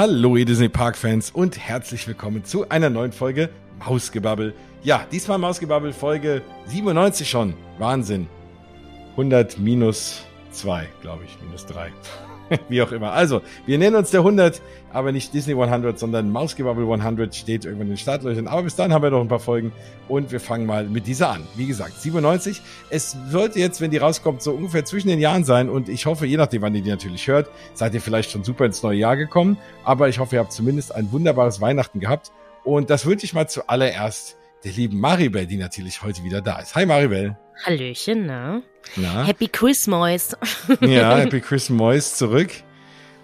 Hallo ihr Disney Park Fans und herzlich willkommen zu einer neuen Folge Mausgebabbel. Ja, diesmal Mausgebabbel Folge 97 schon. Wahnsinn. 100 minus 2, glaube ich, minus 3. Wie auch immer. Also, wir nennen uns der 100, aber nicht Disney 100, sondern Mausgebabbel 100 steht irgendwann in den Startlöchern. Aber bis dahin haben wir noch ein paar Folgen und wir fangen mal mit dieser an. Wie gesagt, 97. Es sollte jetzt, wenn die rauskommt, so ungefähr zwischen den Jahren sein und ich hoffe, je nachdem, wann ihr die natürlich hört, seid ihr vielleicht schon super ins neue Jahr gekommen. Aber ich hoffe, ihr habt zumindest ein wunderbares Weihnachten gehabt. Und das wünsche ich mal zuallererst der lieben Maribel, die natürlich heute wieder da ist. Hi Maribel. Hallöchen, ne? Na? Happy Christmas. ja, Happy Christmas zurück.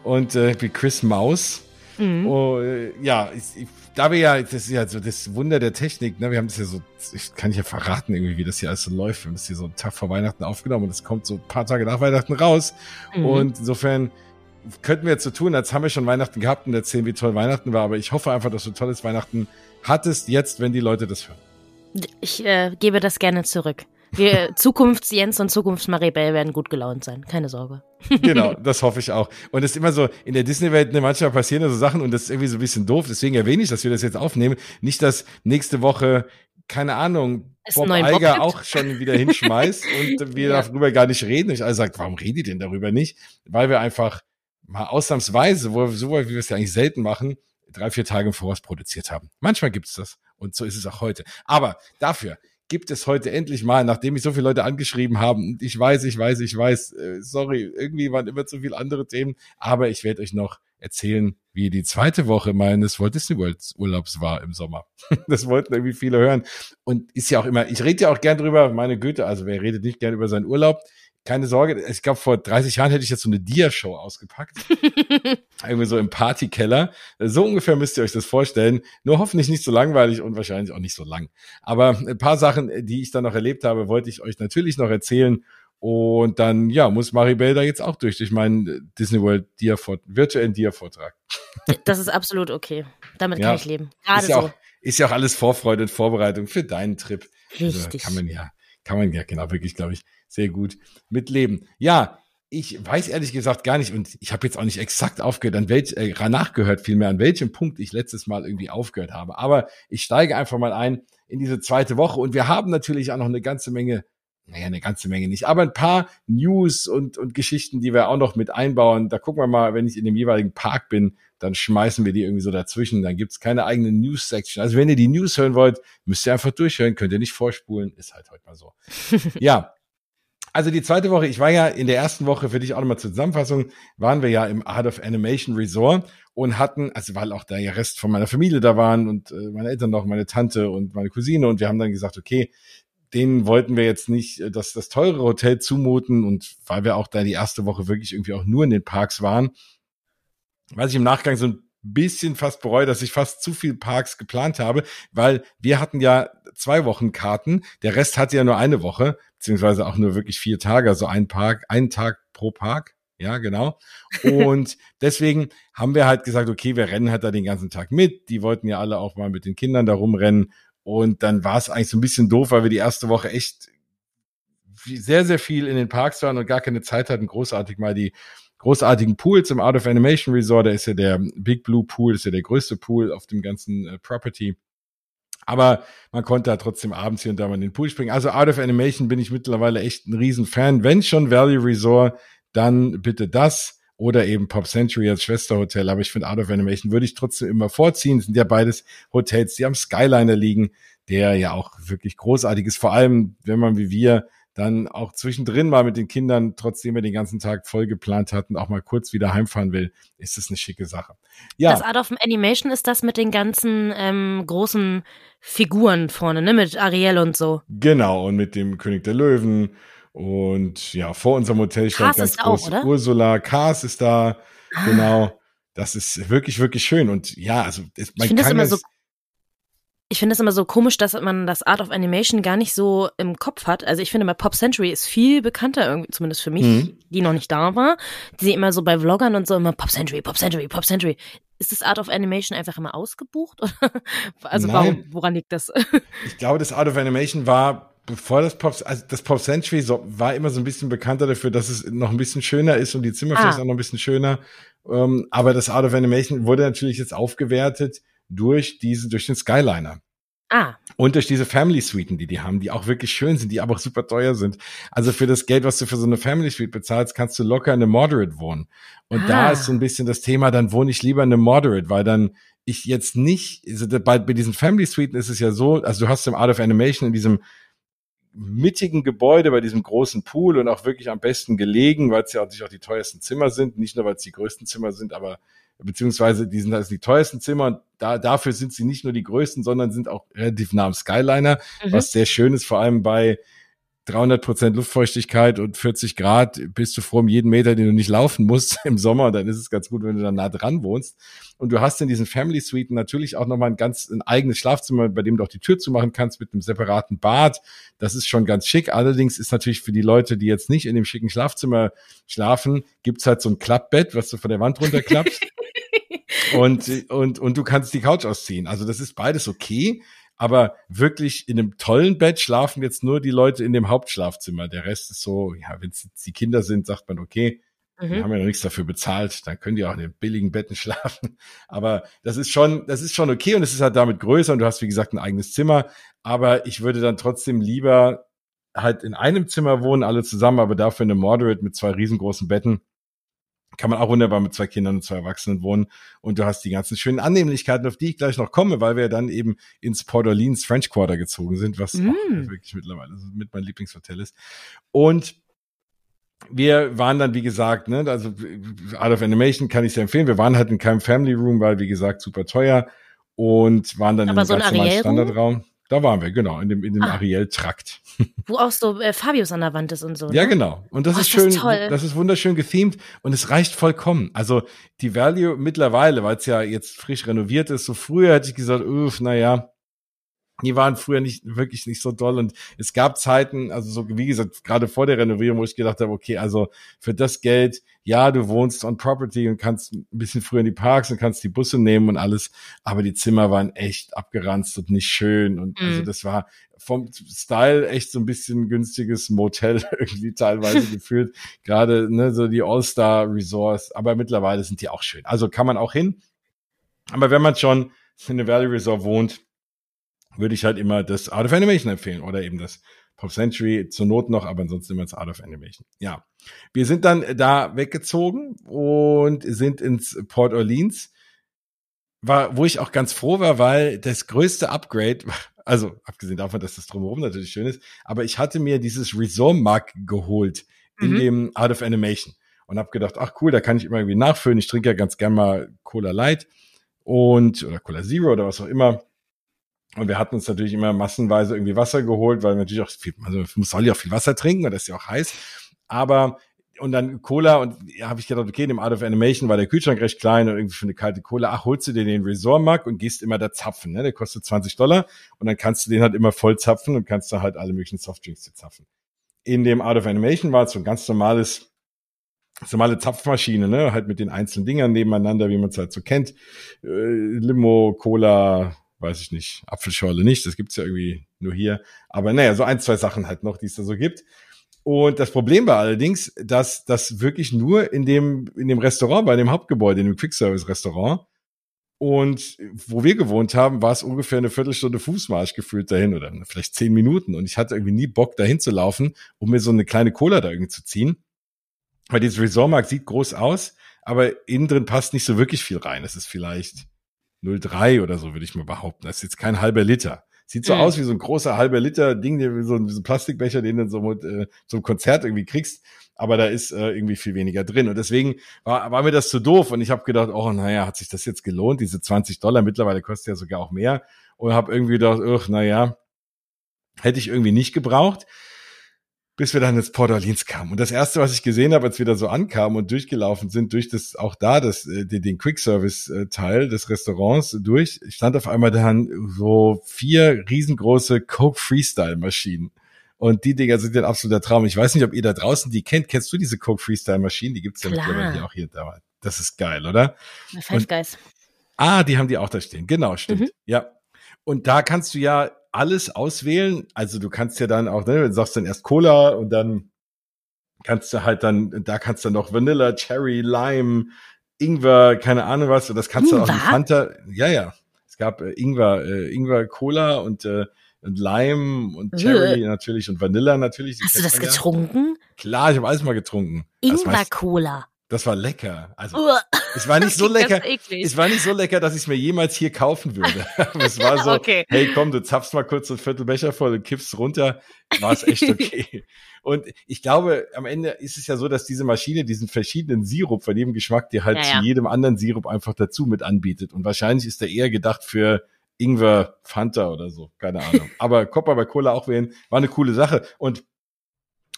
Und äh, Happy Chris Maus. Mhm. Oh, äh, ja, ich, ich, da wir ja, das ist ja so das Wunder der Technik, ne? Wir haben das ja so, ich kann ja verraten irgendwie, wie das hier alles so läuft. Wir haben das hier so einen Tag vor Weihnachten aufgenommen und es kommt so ein paar Tage nach Weihnachten raus. Mhm. Und insofern könnten wir jetzt so tun, als haben wir schon Weihnachten gehabt und erzählen, wie toll Weihnachten war. Aber ich hoffe einfach, dass du tolles Weihnachten hattest jetzt, wenn die Leute das hören. Ich äh, gebe das gerne zurück. Wir Zukunfts-Jens und Zukunfts-Maribel werden gut gelaunt sein. Keine Sorge. genau, das hoffe ich auch. Und es ist immer so, in der Disney-Welt, ne, manchmal passieren so Sachen und das ist irgendwie so ein bisschen doof. Deswegen erwähne ich, dass wir das jetzt aufnehmen. Nicht, dass nächste Woche, keine Ahnung, es Bob Eiger auch schon wieder hinschmeißt und wir ja. darüber gar nicht reden. Ich also sagt, warum redet ihr denn darüber nicht? Weil wir einfach mal ausnahmsweise, wo, so wie wir es ja eigentlich selten machen, drei, vier Tage im Voraus produziert haben. Manchmal gibt's das. Und so ist es auch heute. Aber dafür gibt es heute endlich mal, nachdem mich so viele Leute angeschrieben haben. Ich weiß, ich weiß, ich weiß, äh, sorry, irgendwie waren immer zu viele andere Themen. Aber ich werde euch noch erzählen, wie die zweite Woche meines Walt Disney World Urlaubs war im Sommer. das wollten irgendwie viele hören. Und ist ja auch immer, ich rede ja auch gern drüber, meine Güte, also wer redet nicht gern über seinen Urlaub? Keine Sorge, ich glaube, vor 30 Jahren hätte ich jetzt so eine Dia-Show ausgepackt. Irgendwie so im Partykeller. So ungefähr müsst ihr euch das vorstellen. Nur hoffentlich nicht so langweilig und wahrscheinlich auch nicht so lang. Aber ein paar Sachen, die ich dann noch erlebt habe, wollte ich euch natürlich noch erzählen. Und dann, ja, muss Maribel da jetzt auch durch, durch meinen Disney World Dia virtuellen Dia-Vortrag. Das ist absolut okay. Damit ja, kann ich leben. Gerade ist ja so. Auch, ist ja auch alles Vorfreude und Vorbereitung für deinen Trip. Also Richtig. Also kann man ja, kann man ja genau wirklich, glaube ich, sehr gut mitleben. Ja, ich weiß ehrlich gesagt gar nicht und ich habe jetzt auch nicht exakt aufgehört, an welch, äh, nachgehört vielmehr, an welchem Punkt ich letztes Mal irgendwie aufgehört habe. Aber ich steige einfach mal ein in diese zweite Woche und wir haben natürlich auch noch eine ganze Menge, naja, eine ganze Menge nicht, aber ein paar News und, und Geschichten, die wir auch noch mit einbauen. Da gucken wir mal, wenn ich in dem jeweiligen Park bin, dann schmeißen wir die irgendwie so dazwischen. Dann gibt's keine eigene News-Section. Also wenn ihr die News hören wollt, müsst ihr einfach durchhören, könnt ihr nicht vorspulen, ist halt heute mal so. ja, also die zweite Woche, ich war ja in der ersten Woche, für dich auch nochmal zur Zusammenfassung, waren wir ja im Art of Animation Resort und hatten, also weil auch der Rest von meiner Familie da waren und äh, meine Eltern noch, meine Tante und meine Cousine und wir haben dann gesagt, okay, denen wollten wir jetzt nicht äh, das, das teure Hotel zumuten und weil wir auch da die erste Woche wirklich irgendwie auch nur in den Parks waren, was ich im Nachgang so ein bisschen fast bereue, dass ich fast zu viel Parks geplant habe, weil wir hatten ja zwei Wochen Karten, der Rest hatte ja nur eine Woche, beziehungsweise auch nur wirklich vier Tage, also ein Park, einen Tag pro Park. Ja, genau. Und deswegen haben wir halt gesagt, okay, wir rennen halt da den ganzen Tag mit. Die wollten ja alle auch mal mit den Kindern da rumrennen. Und dann war es eigentlich so ein bisschen doof, weil wir die erste Woche echt sehr, sehr viel in den Parks waren und gar keine Zeit hatten, großartig mal die großartigen Pools im Art of Animation Resort. Da ist ja der Big Blue Pool, ist ja der größte Pool auf dem ganzen äh, Property. Aber man konnte da trotzdem abends hier und da mal in den Pool springen. Also Art of Animation bin ich mittlerweile echt ein Riesenfan. Wenn schon Valley Resort, dann bitte das oder eben Pop Century als Schwesterhotel. Aber ich finde Art of Animation würde ich trotzdem immer vorziehen. Das sind ja beides Hotels, die am Skyliner liegen, der ja auch wirklich großartig ist. Vor allem, wenn man wie wir dann auch zwischendrin mal mit den Kindern, trotzdem wir den ganzen Tag voll geplant hatten, auch mal kurz wieder heimfahren will, ist das eine schicke Sache. Ja. Das Art of Animation ist das mit den ganzen ähm, großen Figuren vorne, ne? Mit Ariel und so. Genau, und mit dem König der Löwen. Und ja, vor unserem Hotel stand ganz groß auch, Ursula. Kars ist da. Ah. Genau. Das ist wirklich, wirklich schön. Und ja, also man ich kann das immer so ich finde es immer so komisch, dass man das Art of Animation gar nicht so im Kopf hat. Also ich finde mal Pop Century ist viel bekannter irgendwie, zumindest für mich, mhm. die noch nicht da war. Die immer so bei Vloggern und so immer Pop Century, Pop Century, Pop Century. Ist das Art of Animation einfach immer ausgebucht? also warum, woran liegt das? ich glaube, das Art of Animation war bevor das Pop, also das Pop Century so, war immer so ein bisschen bekannter dafür, dass es noch ein bisschen schöner ist und die Zimmer ah. vielleicht auch noch ein bisschen schöner. Ähm, aber das Art of Animation wurde natürlich jetzt aufgewertet durch diese, durch den Skyliner. Ah. Und durch diese Family Suiten, die die haben, die auch wirklich schön sind, die aber auch super teuer sind. Also für das Geld, was du für so eine Family Suite bezahlst, kannst du locker in eine Moderate wohnen. Und ah. da ist so ein bisschen das Thema, dann wohne ich lieber in eine Moderate, weil dann ich jetzt nicht, also bei, bei diesen Family Suiten ist es ja so, also du hast im Art of Animation in diesem mittigen Gebäude bei diesem großen Pool und auch wirklich am besten gelegen, weil es ja auch, auch die teuersten Zimmer sind, nicht nur weil es die größten Zimmer sind, aber beziehungsweise die sind also die teuersten Zimmer und da, dafür sind sie nicht nur die größten, sondern sind auch relativ nah am Skyliner, mhm. was sehr schön ist, vor allem bei 300 Prozent Luftfeuchtigkeit und 40 Grad bist du froh um jeden Meter, den du nicht laufen musst im Sommer. Dann ist es ganz gut, wenn du da nah dran wohnst. Und du hast in diesen Family Suiten natürlich auch nochmal ein ganz ein eigenes Schlafzimmer, bei dem du auch die Tür zumachen kannst mit einem separaten Bad. Das ist schon ganz schick. Allerdings ist natürlich für die Leute, die jetzt nicht in dem schicken Schlafzimmer schlafen, gibt's halt so ein Klappbett, was du von der Wand runterklappst. und, und, und du kannst die Couch ausziehen. Also das ist beides okay. Aber wirklich in einem tollen Bett schlafen jetzt nur die Leute in dem Hauptschlafzimmer. Der Rest ist so, ja, wenn es die Kinder sind, sagt man, okay, mhm. wir haben ja noch nichts dafür bezahlt, dann können die auch in den billigen Betten schlafen. Aber das ist schon, das ist schon okay und es ist halt damit größer und du hast, wie gesagt, ein eigenes Zimmer. Aber ich würde dann trotzdem lieber halt in einem Zimmer wohnen, alle zusammen, aber dafür eine Moderate mit zwei riesengroßen Betten kann man auch wunderbar mit zwei Kindern und zwei Erwachsenen wohnen. Und du hast die ganzen schönen Annehmlichkeiten, auf die ich gleich noch komme, weil wir dann eben ins Port Orleans French Quarter gezogen sind, was mm. auch wirklich mittlerweile mit meinem Lieblingshotel ist. Und wir waren dann, wie gesagt, ne, also Art of Animation kann ich sehr empfehlen. Wir waren halt in keinem Family Room, weil, wie gesagt, super teuer und waren dann Aber in einem ganz Standardraum. Da waren wir, genau, in dem, in dem ah. Ariel-Trakt. Wo auch so äh, Fabius an der Wand ist und so. Ja, ne? genau. Und das oh, ist schön, das, ist das ist wunderschön gethemed und es reicht vollkommen. Also die Value mittlerweile, weil es ja jetzt frisch renoviert ist, so früher hätte ich gesagt, uff, naja, die waren früher nicht wirklich nicht so doll und es gab Zeiten, also so wie gesagt, gerade vor der Renovierung, wo ich gedacht habe, okay, also für das Geld, ja, du wohnst on Property und kannst ein bisschen früher in die Parks und kannst die Busse nehmen und alles, aber die Zimmer waren echt abgeranzt und nicht schön und also mhm. also das war vom Style echt so ein bisschen günstiges Motel irgendwie teilweise gefühlt, gerade ne, so die All-Star Resorts, aber mittlerweile sind die auch schön. Also kann man auch hin. Aber wenn man schon in der Valley Resort wohnt, würde ich halt immer das Art of Animation empfehlen oder eben das Pop Century zur Not noch, aber ansonsten immer das Art of Animation. Ja. Wir sind dann da weggezogen und sind ins Port Orleans, war, wo ich auch ganz froh war, weil das größte Upgrade, also abgesehen davon, dass das drumherum natürlich schön ist, aber ich hatte mir dieses Resort Mug geholt in mhm. dem Art of Animation und habe gedacht, ach cool, da kann ich immer irgendwie nachfüllen. Ich trinke ja ganz gern mal Cola Light und oder Cola Zero oder was auch immer und wir hatten uns natürlich immer massenweise irgendwie Wasser geholt, weil natürlich auch viel, also man soll ja auch viel Wasser trinken, weil das ist ja auch heiß. Aber und dann Cola und ja, habe ich gedacht, okay, dem Art of Animation war der Kühlschrank recht klein und irgendwie für eine kalte Cola, ach, holst du dir den Resort Mug und gehst immer da zapfen, ne? Der kostet 20 Dollar und dann kannst du den halt immer voll zapfen und kannst da halt alle möglichen Softdrinks dir zapfen. In dem Art of Animation war es so ein ganz normales normale Zapfmaschine, ne? Halt mit den einzelnen Dingern nebeneinander, wie man es halt so kennt. Äh, Limo, Cola, weiß ich nicht, Apfelschorle nicht, das gibt's ja irgendwie nur hier. Aber naja, so ein, zwei Sachen halt noch, die es da so gibt. Und das Problem war allerdings, dass das wirklich nur in dem, in dem Restaurant, bei dem Hauptgebäude, in dem Quick-Service-Restaurant, und wo wir gewohnt haben, war es ungefähr eine Viertelstunde Fußmarsch gefühlt dahin oder vielleicht zehn Minuten. Und ich hatte irgendwie nie Bock, dahin zu laufen, um mir so eine kleine Cola da irgendwie zu ziehen. Weil dieses Resortmarkt sieht groß aus, aber innen drin passt nicht so wirklich viel rein. Es ist vielleicht 0,3 oder so, würde ich mal behaupten. Das ist jetzt kein halber Liter. Sieht so mhm. aus wie so ein großer halber Liter Ding, so ein, so ein Plastikbecher, den du so mit äh, so einem Konzert irgendwie kriegst. Aber da ist äh, irgendwie viel weniger drin. Und deswegen war, war mir das zu doof. Und ich habe gedacht, oh, naja, hat sich das jetzt gelohnt? Diese 20 Dollar, mittlerweile kostet ja sogar auch mehr. Und habe irgendwie gedacht, ach, naja, hätte ich irgendwie nicht gebraucht bis wir dann ins Port Orleans kamen. Und das erste, was ich gesehen habe, als wir da so ankamen und durchgelaufen sind, durch das, auch da, das, äh, den Quick-Service-Teil des Restaurants durch, stand auf einmal dann so vier riesengroße Coke Freestyle-Maschinen. Und die Dinger sind ein absoluter Traum. Ich weiß nicht, ob ihr da draußen die kennt. Kennst du diese Coke Freestyle-Maschinen? Die gibt's ja mittlerweile auch hier da. Das ist geil, oder? Five Guys. Ah, die haben die auch da stehen. Genau, stimmt. Mhm. Ja. Und da kannst du ja alles auswählen. Also du kannst ja dann auch, ne, du sagst dann erst Cola und dann kannst du halt dann, da kannst du noch Vanilla, Cherry, Lime, Ingwer, keine Ahnung was, und das kannst du auch mit Fanta, ja, ja. Es gab äh, Ingwer, äh, Ingwer Cola und, äh, und Lime und Cherry äh. natürlich und Vanilla natürlich. Hast du das getrunken? Ja. Klar, ich habe alles mal getrunken. Ingwer Cola. Das war lecker. Also es war nicht so lecker. Es war nicht so lecker, dass ich es mir jemals hier kaufen würde. es war so, okay. hey komm, du zapfst mal kurz so ein Viertelbecher voll und kippst runter. War es echt okay. und ich glaube, am Ende ist es ja so, dass diese Maschine diesen verschiedenen Sirup von jedem Geschmack dir halt ja, ja. zu jedem anderen Sirup einfach dazu mit anbietet. Und wahrscheinlich ist der eher gedacht für Ingwer Fanta oder so, keine Ahnung. Aber Copper bei Cola auch wählen, war eine coole Sache. Und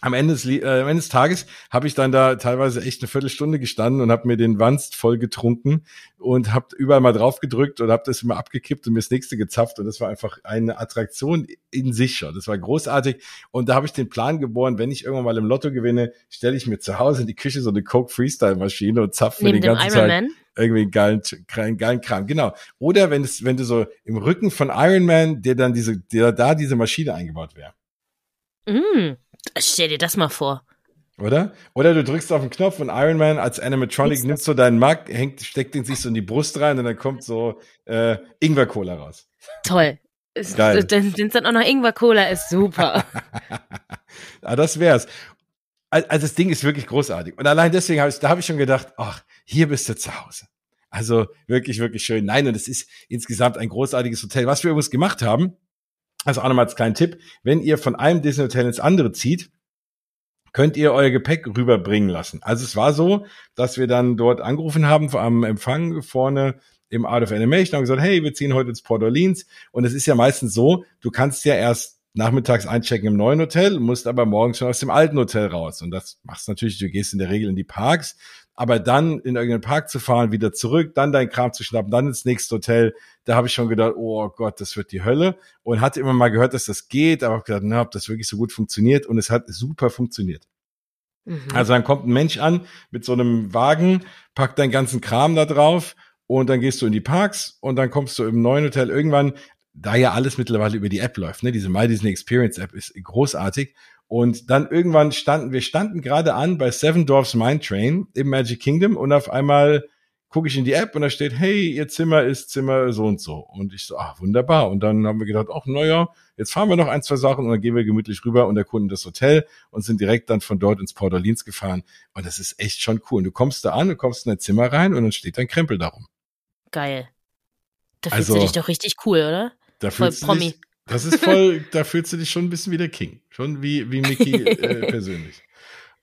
am Ende des, äh, am Ende des Tages habe ich dann da teilweise echt eine Viertelstunde gestanden und habe mir den Wanst voll getrunken und habe überall mal drauf gedrückt und habe das immer abgekippt und mir das nächste gezapft und das war einfach eine Attraktion in sich schon. Das war großartig und da habe ich den Plan geboren, wenn ich irgendwann mal im Lotto gewinne, stelle ich mir zu Hause in die Küche so eine Coke Freestyle Maschine und zapfe mir den ganzen Tag irgendwie einen geilen, geilen, geilen Kram. Genau. Oder wenn es wenn du so im Rücken von Iron Man, der dann diese der da diese Maschine eingebaut wäre. Mm. Stell dir das mal vor. Oder? Oder du drückst auf den Knopf und Iron Man als Animatronic nimmt so deinen Mac, hängt, steckt den sich so in die Brust rein und dann kommt so äh, Ingwer-Cola raus. Toll. Geil. Dann sind dann auch noch Ingwer-Cola, ist super. ah, das wär's. Also das Ding ist wirklich großartig. Und allein deswegen habe ich, da habe ich schon gedacht, ach, hier bist du zu Hause. Also wirklich, wirklich schön. Nein, und es ist insgesamt ein großartiges Hotel. Was wir übrigens gemacht haben, also auch nochmal als kleinen Tipp, wenn ihr von einem Disney Hotel ins andere zieht, könnt ihr euer Gepäck rüberbringen lassen. Also es war so, dass wir dann dort angerufen haben am Empfang vorne im Art of Animation und gesagt, hey, wir ziehen heute ins Port Orleans. Und es ist ja meistens so, du kannst ja erst nachmittags einchecken im neuen Hotel, musst aber morgens schon aus dem alten Hotel raus. Und das machst du natürlich, du gehst in der Regel in die Parks, aber dann in irgendeinen Park zu fahren, wieder zurück, dann dein Kram zu schnappen, dann ins nächste Hotel, da habe ich schon gedacht, oh Gott, das wird die Hölle. Und hatte immer mal gehört, dass das geht, aber habe gedacht, na, ob das wirklich so gut funktioniert. Und es hat super funktioniert. Mhm. Also dann kommt ein Mensch an mit so einem Wagen, packt deinen ganzen Kram da drauf und dann gehst du in die Parks und dann kommst du im neuen Hotel irgendwann, da ja alles mittlerweile über die App läuft, ne? Diese My Disney Experience App ist großartig. Und dann irgendwann standen, wir standen gerade an bei Seven Dwarfs Mine Train im Magic Kingdom und auf einmal gucke ich in die App und da steht, hey, ihr Zimmer ist Zimmer so und so. Und ich so, ach, wunderbar. Und dann haben wir gedacht, ach, naja, jetzt fahren wir noch ein, zwei Sachen und dann gehen wir gemütlich rüber und erkunden das Hotel und sind direkt dann von dort ins Port Orleans gefahren. Und das ist echt schon cool. Und du kommst da an, du kommst in dein Zimmer rein und dann steht dein Krempel darum. Geil. Da fühlst also, du dich doch richtig cool, oder? Da Voll Promi. Dich, das ist voll, da fühlst du dich schon ein bisschen wie der King. Schon wie, wie Mickey äh, persönlich.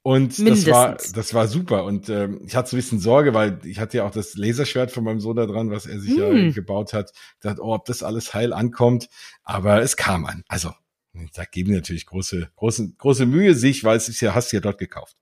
Und das war, das war super. Und ähm, ich hatte so ein bisschen Sorge, weil ich hatte ja auch das Laserschwert von meinem Sohn da dran, was er sich mm. ja hm. gebaut hat. Ich dachte, oh, ob das alles heil ankommt. Aber es kam an. Also, da geben natürlich große, große, große Mühe sich, weil es ist ja, hast du ja dort gekauft.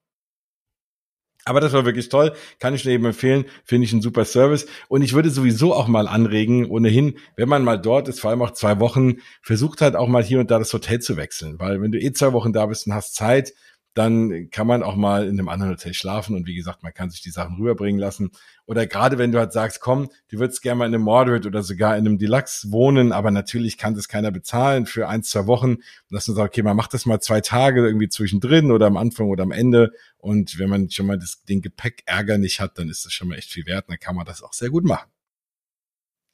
Aber das war wirklich toll, kann ich dir eben empfehlen, finde ich ein super Service. Und ich würde sowieso auch mal anregen, ohnehin, wenn man mal dort ist, vor allem auch zwei Wochen, versucht halt auch mal hier und da das Hotel zu wechseln. Weil wenn du eh zwei Wochen da bist und hast Zeit, dann kann man auch mal in einem anderen Hotel schlafen und wie gesagt, man kann sich die Sachen rüberbringen lassen. Oder gerade wenn du halt sagst, komm, du würdest gerne mal in einem Moderate oder sogar in einem Deluxe wohnen, aber natürlich kann das keiner bezahlen für ein, zwei Wochen. dass man sagt, okay, man macht das mal zwei Tage irgendwie zwischendrin oder am Anfang oder am Ende. Und wenn man schon mal das, den Gepäckärger nicht hat, dann ist das schon mal echt viel wert. Dann kann man das auch sehr gut machen.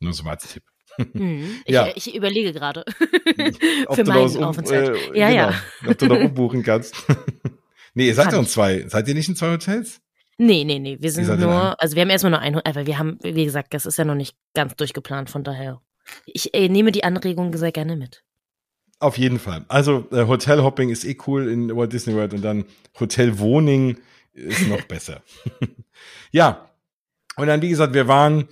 Nur so mal als Tipp. Hm, ich, ja. ich überlege gerade für meinen um, Aufenthalt. Äh, ja, genau, ja. Ob du noch umbuchen kannst. nee, ihr seid ja in zwei. Seid ihr nicht in zwei Hotels? Nee, nee, nee. Wir sind nur, also wir haben erstmal nur ein, aber wir haben, wie gesagt, das ist ja noch nicht ganz durchgeplant, von daher. Ich äh, nehme die Anregung sehr gerne mit. Auf jeden Fall. Also äh, Hotelhopping ist eh cool in Walt Disney World und dann Hotelwohning ist noch besser. ja. Und dann, wie gesagt, wir waren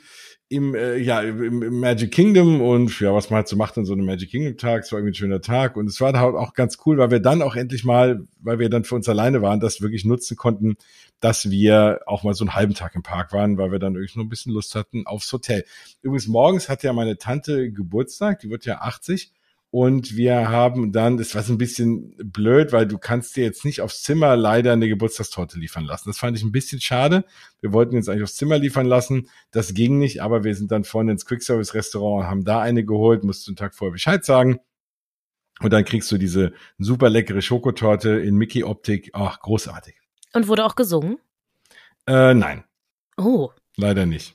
im, äh, ja, im, im Magic Kingdom und ja, was man halt so macht an so einem Magic Kingdom Tag, es war irgendwie ein schöner Tag und es war halt auch ganz cool, weil wir dann auch endlich mal, weil wir dann für uns alleine waren, das wirklich nutzen konnten, dass wir auch mal so einen halben Tag im Park waren, weil wir dann wirklich noch ein bisschen Lust hatten aufs Hotel. Übrigens morgens hat ja meine Tante Geburtstag, die wird ja 80 und wir haben dann, das war so ein bisschen blöd, weil du kannst dir jetzt nicht aufs Zimmer leider eine Geburtstagstorte liefern lassen. Das fand ich ein bisschen schade. Wir wollten jetzt eigentlich aufs Zimmer liefern lassen. Das ging nicht, aber wir sind dann vorne ins Quick-Service-Restaurant und haben da eine geholt, musst du einen Tag vorher Bescheid sagen. Und dann kriegst du diese super leckere Schokotorte in Mickey-Optik. Ach, großartig. Und wurde auch gesungen? Äh, nein. Oh. Leider nicht.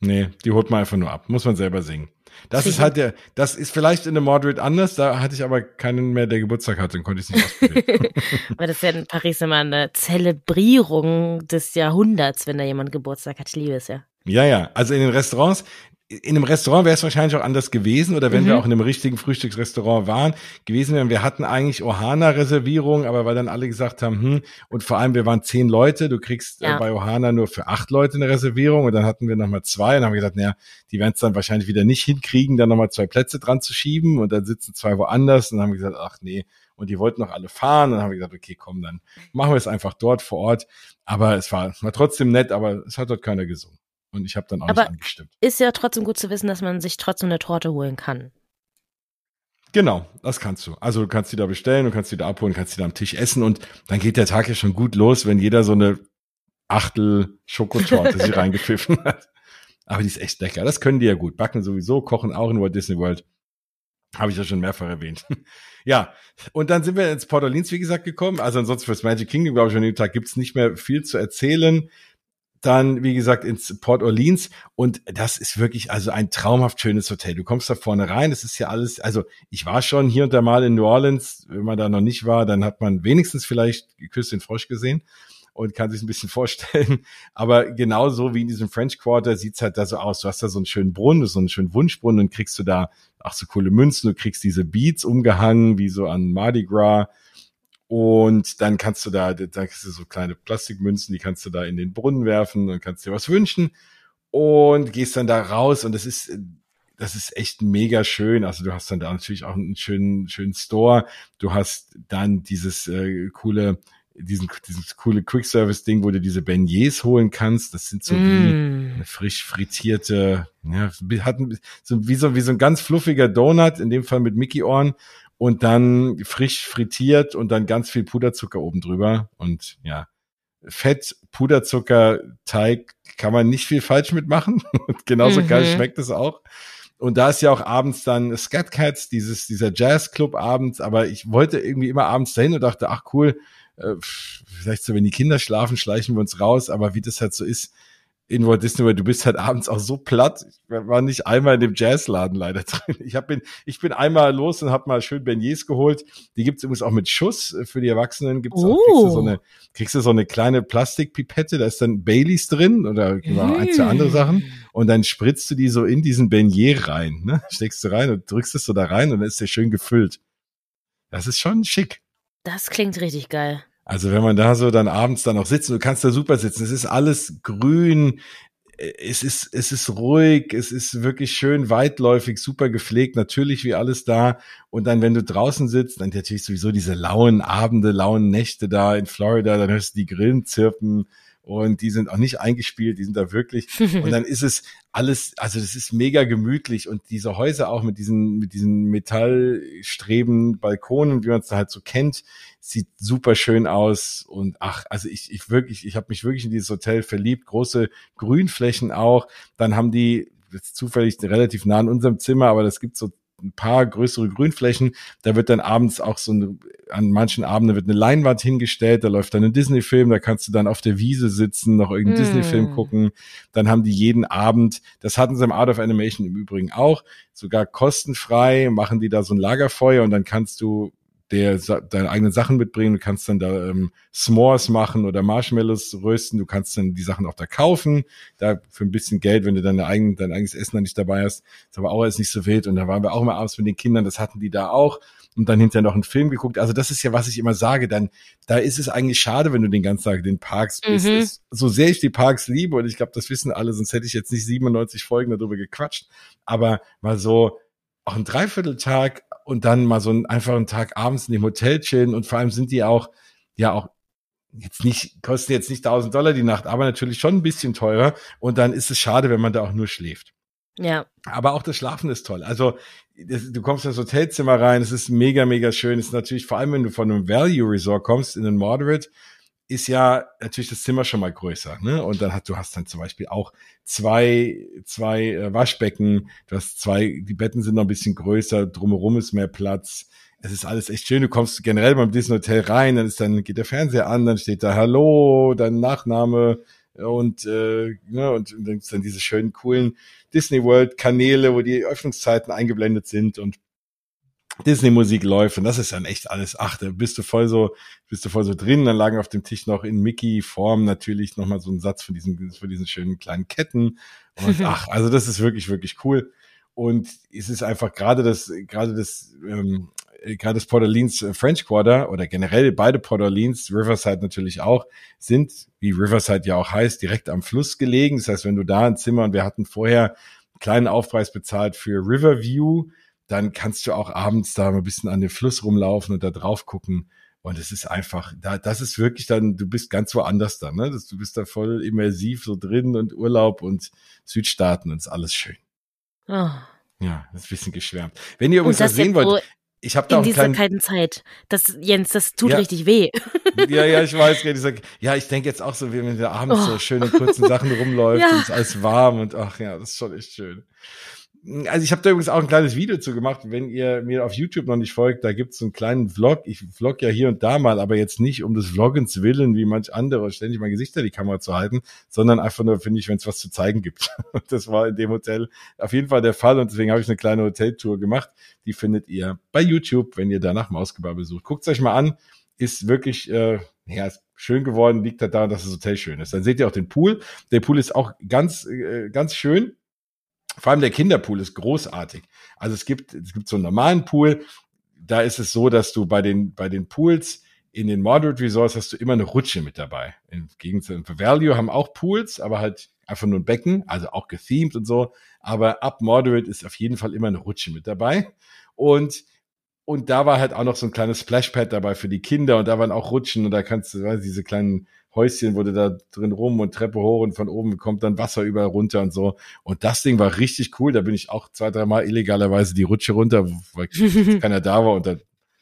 Nee, die holt man einfach nur ab. Muss man selber singen. Das ist halt der, das ist vielleicht in der Moderate anders, da hatte ich aber keinen mehr, der Geburtstag hatte, dann konnte ich es nicht ausprobieren. aber das ist ja in Paris immer eine Zelebrierung des Jahrhunderts, wenn da jemand Geburtstag hat. Ich liebe es ja. Ja, ja. Also in den Restaurants, in einem Restaurant wäre es wahrscheinlich auch anders gewesen oder wenn mhm. wir auch in einem richtigen Frühstücksrestaurant waren, gewesen wären. Wir hatten eigentlich Ohana-Reservierung, aber weil dann alle gesagt haben, hm, und vor allem wir waren zehn Leute, du kriegst äh, ja. äh, bei Ohana nur für acht Leute eine Reservierung und dann hatten wir nochmal zwei und haben gesagt, naja, die werden es dann wahrscheinlich wieder nicht hinkriegen, dann nochmal zwei Plätze dran zu schieben und dann sitzen zwei woanders und dann haben wir gesagt, ach nee, und die wollten noch alle fahren. Und dann haben wir gesagt, okay, komm, dann machen wir es einfach dort vor Ort. Aber es war, war trotzdem nett, aber es hat dort keiner gesungen. Und ich habe dann auch Aber nicht angestimmt. Ist ja trotzdem gut zu wissen, dass man sich trotzdem eine Torte holen kann. Genau, das kannst du. Also du kannst die da bestellen, du kannst die da abholen, kannst die da am Tisch essen und dann geht der Tag ja schon gut los, wenn jeder so eine Achtel Schokotorte sich reingepfiffen hat. Aber die ist echt lecker. Das können die ja gut. Backen sowieso, kochen auch in Walt Disney World. Habe ich ja schon mehrfach erwähnt. ja, und dann sind wir ins Port Orleans, wie gesagt, gekommen. Also ansonsten fürs Magic Kingdom, glaube ich, an dem Tag gibt's nicht mehr viel zu erzählen dann, wie gesagt, ins Port Orleans und das ist wirklich also ein traumhaft schönes Hotel. Du kommst da vorne rein, das ist ja alles, also ich war schon hier und da mal in New Orleans, wenn man da noch nicht war, dann hat man wenigstens vielleicht Küste den Frosch gesehen und kann sich ein bisschen vorstellen. Aber genauso wie in diesem French Quarter sieht's halt da so aus. Du hast da so einen schönen Brunnen, so einen schönen Wunschbrunnen und kriegst du da auch so coole Münzen, du kriegst diese Beats umgehangen, wie so an Mardi Gras und dann kannst du da, da kriegst du so kleine Plastikmünzen, die kannst du da in den Brunnen werfen und kannst dir was wünschen und gehst dann da raus und das ist, das ist echt mega schön. Also du hast dann da natürlich auch einen schönen, schönen Store. Du hast dann dieses äh, coole, diesen, dieses coole Quick-Service-Ding, wo du diese Beignets holen kannst. Das sind so mm. wie eine frisch frittierte, ja, hat so, wie so, wie so ein ganz fluffiger Donut, in dem Fall mit Mickey-Ohren und dann frisch frittiert und dann ganz viel Puderzucker oben drüber und ja, Fett, Puderzucker, Teig kann man nicht viel falsch mitmachen und genauso mhm. geil schmeckt es auch. Und da ist ja auch abends dann Scat Cats, dieses, dieser Jazzclub abends, aber ich wollte irgendwie immer abends dahin und dachte, ach cool, äh, vielleicht so, wenn die Kinder schlafen, schleichen wir uns raus, aber wie das halt so ist, in Walt Disney World, du bist halt abends auch so platt. Ich war nicht einmal in dem Jazzladen leider drin. Ich hab bin, ich bin einmal los und habe mal schön Beignets geholt. Die gibt's übrigens auch mit Schuss äh, für die Erwachsenen. Gibt's auch, kriegst du so eine, kriegst du so eine kleine Plastikpipette, da ist dann Baileys drin oder mm. ein, zwei andere Sachen. Und dann spritzt du die so in diesen Beignet rein, ne? Steckst du rein und drückst es so da rein und dann ist der schön gefüllt. Das ist schon schick. Das klingt richtig geil. Also wenn man da so dann abends dann noch sitzt, du kannst da super sitzen. Es ist alles grün, es ist, es ist ruhig, es ist wirklich schön weitläufig, super gepflegt, natürlich wie alles da. Und dann, wenn du draußen sitzt, dann natürlich sowieso diese lauen Abende, lauen Nächte da in Florida, dann hörst du die Grillen zirpen, und die sind auch nicht eingespielt, die sind da wirklich. und dann ist es alles, also das ist mega gemütlich und diese Häuser auch mit diesen, mit diesen Metallstreben, Balkonen, wie man es da halt so kennt, sieht super schön aus und ach, also ich, ich wirklich, ich habe mich wirklich in dieses Hotel verliebt, große Grünflächen auch. Dann haben die jetzt zufällig relativ nah an unserem Zimmer, aber das gibt so ein paar größere Grünflächen. Da wird dann abends auch so eine, an manchen Abenden wird eine Leinwand hingestellt, da läuft dann ein Disney-Film, da kannst du dann auf der Wiese sitzen, noch irgendeinen mm. Disney-Film gucken. Dann haben die jeden Abend, das hatten sie im Art of Animation im Übrigen auch, sogar kostenfrei, machen die da so ein Lagerfeuer und dann kannst du der deine eigenen Sachen mitbringen. Du kannst dann da ähm, S'mores machen oder Marshmallows rösten. Du kannst dann die Sachen auch da kaufen. Da für ein bisschen Geld, wenn du deine eigen, dein eigenes Essen dann nicht dabei hast. Ist aber auch alles nicht so wild. Und da waren wir auch mal abends mit den Kindern. Das hatten die da auch. Und dann hinterher noch einen Film geguckt. Also das ist ja, was ich immer sage. Dann, da ist es eigentlich schade, wenn du den ganzen Tag in den Parks bist. Mhm. so sehr ich die Parks liebe, und ich glaube, das wissen alle, sonst hätte ich jetzt nicht 97 Folgen darüber gequatscht. Aber mal so, auch ein Dreivierteltag und dann mal so einen einfachen Tag abends in dem Hotel chillen und vor allem sind die auch, ja auch jetzt nicht, kosten jetzt nicht 1000 Dollar die Nacht, aber natürlich schon ein bisschen teurer und dann ist es schade, wenn man da auch nur schläft. Ja. Aber auch das Schlafen ist toll. Also das, du kommst in das Hotelzimmer rein, es ist mega, mega schön. Es ist natürlich vor allem, wenn du von einem Value Resort kommst in einen Moderate, ist ja natürlich das Zimmer schon mal größer, ne? Und dann hast du hast dann zum Beispiel auch zwei zwei äh, Waschbecken, du hast zwei, die Betten sind noch ein bisschen größer, drumherum ist mehr Platz. Es ist alles echt schön. Du kommst generell beim Disney Hotel rein, dann ist dann geht der Fernseher an, dann steht da Hallo, dein Nachname, und, äh, ne, und, und dann gibt's dann diese schönen, coolen Disney World Kanäle, wo die Öffnungszeiten eingeblendet sind und Disney-Musik läuft und das ist dann echt alles, ach, da bist du voll so, bist du voll so drin, dann lagen auf dem Tisch noch in Mickey-Form natürlich nochmal so ein Satz von diesen, von diesen schönen kleinen Ketten. Und ach, also das ist wirklich, wirklich cool. Und es ist einfach gerade das, gerade das, ähm, gerade das Port Orleans äh, French Quarter oder generell beide Port Orleans, Riverside natürlich auch, sind, wie Riverside ja auch heißt, direkt am Fluss gelegen. Das heißt, wenn du da ein Zimmer und wir hatten vorher einen kleinen Aufpreis bezahlt für Riverview, dann kannst du auch abends da mal ein bisschen an den Fluss rumlaufen und da drauf gucken. Und es ist einfach, da, das ist wirklich dann, du bist ganz woanders dann, ne? du bist da voll immersiv so drin und Urlaub und Südstaaten und ist alles schön. Oh. Ja, das ist ein bisschen geschwärmt. Wenn ihr übrigens was sehen wollt, ich habe da in auch dieser kleinen, kalten Zeit. Das, Jens, das tut ja. richtig weh. Ja, ja, ich weiß. Ich sag, ja, ich denke jetzt auch so, wie wenn der abends oh. so schöne kurzen Sachen rumläuft ja. und es ist alles warm und ach ja, das ist schon echt schön. Also ich habe da übrigens auch ein kleines Video zu gemacht. Wenn ihr mir auf YouTube noch nicht folgt, da gibt's einen kleinen Vlog. Ich vlog ja hier und da mal, aber jetzt nicht um des Vloggens willen, wie manch andere, ständig mein Gesicht in die Kamera zu halten, sondern einfach nur, finde ich, wenn es was zu zeigen gibt. das war in dem Hotel auf jeden Fall der Fall und deswegen habe ich eine kleine Hoteltour gemacht. Die findet ihr bei YouTube, wenn ihr da nach Mausgebabbel sucht. Guckt's euch mal an. Ist wirklich, äh, ja, ist schön geworden, liegt halt daran, dass das Hotel schön ist. Dann seht ihr auch den Pool. Der Pool ist auch ganz, äh, ganz schön vor allem der Kinderpool ist großartig. Also es gibt, es gibt so einen normalen Pool. Da ist es so, dass du bei den, bei den Pools in den Moderate Resorts hast du immer eine Rutsche mit dabei. Im Gegensatz zu Value haben auch Pools, aber halt einfach nur ein Becken, also auch gethemed und so. Aber ab Moderate ist auf jeden Fall immer eine Rutsche mit dabei. Und und da war halt auch noch so ein kleines Splashpad dabei für die Kinder und da waren auch Rutschen und da kannst du, weißt, diese kleinen Häuschen wurde da drin rum und Treppe hoch und von oben kommt dann Wasser überall runter und so. Und das Ding war richtig cool. Da bin ich auch zwei, dreimal illegalerweise die Rutsche runter, weil keiner da war und da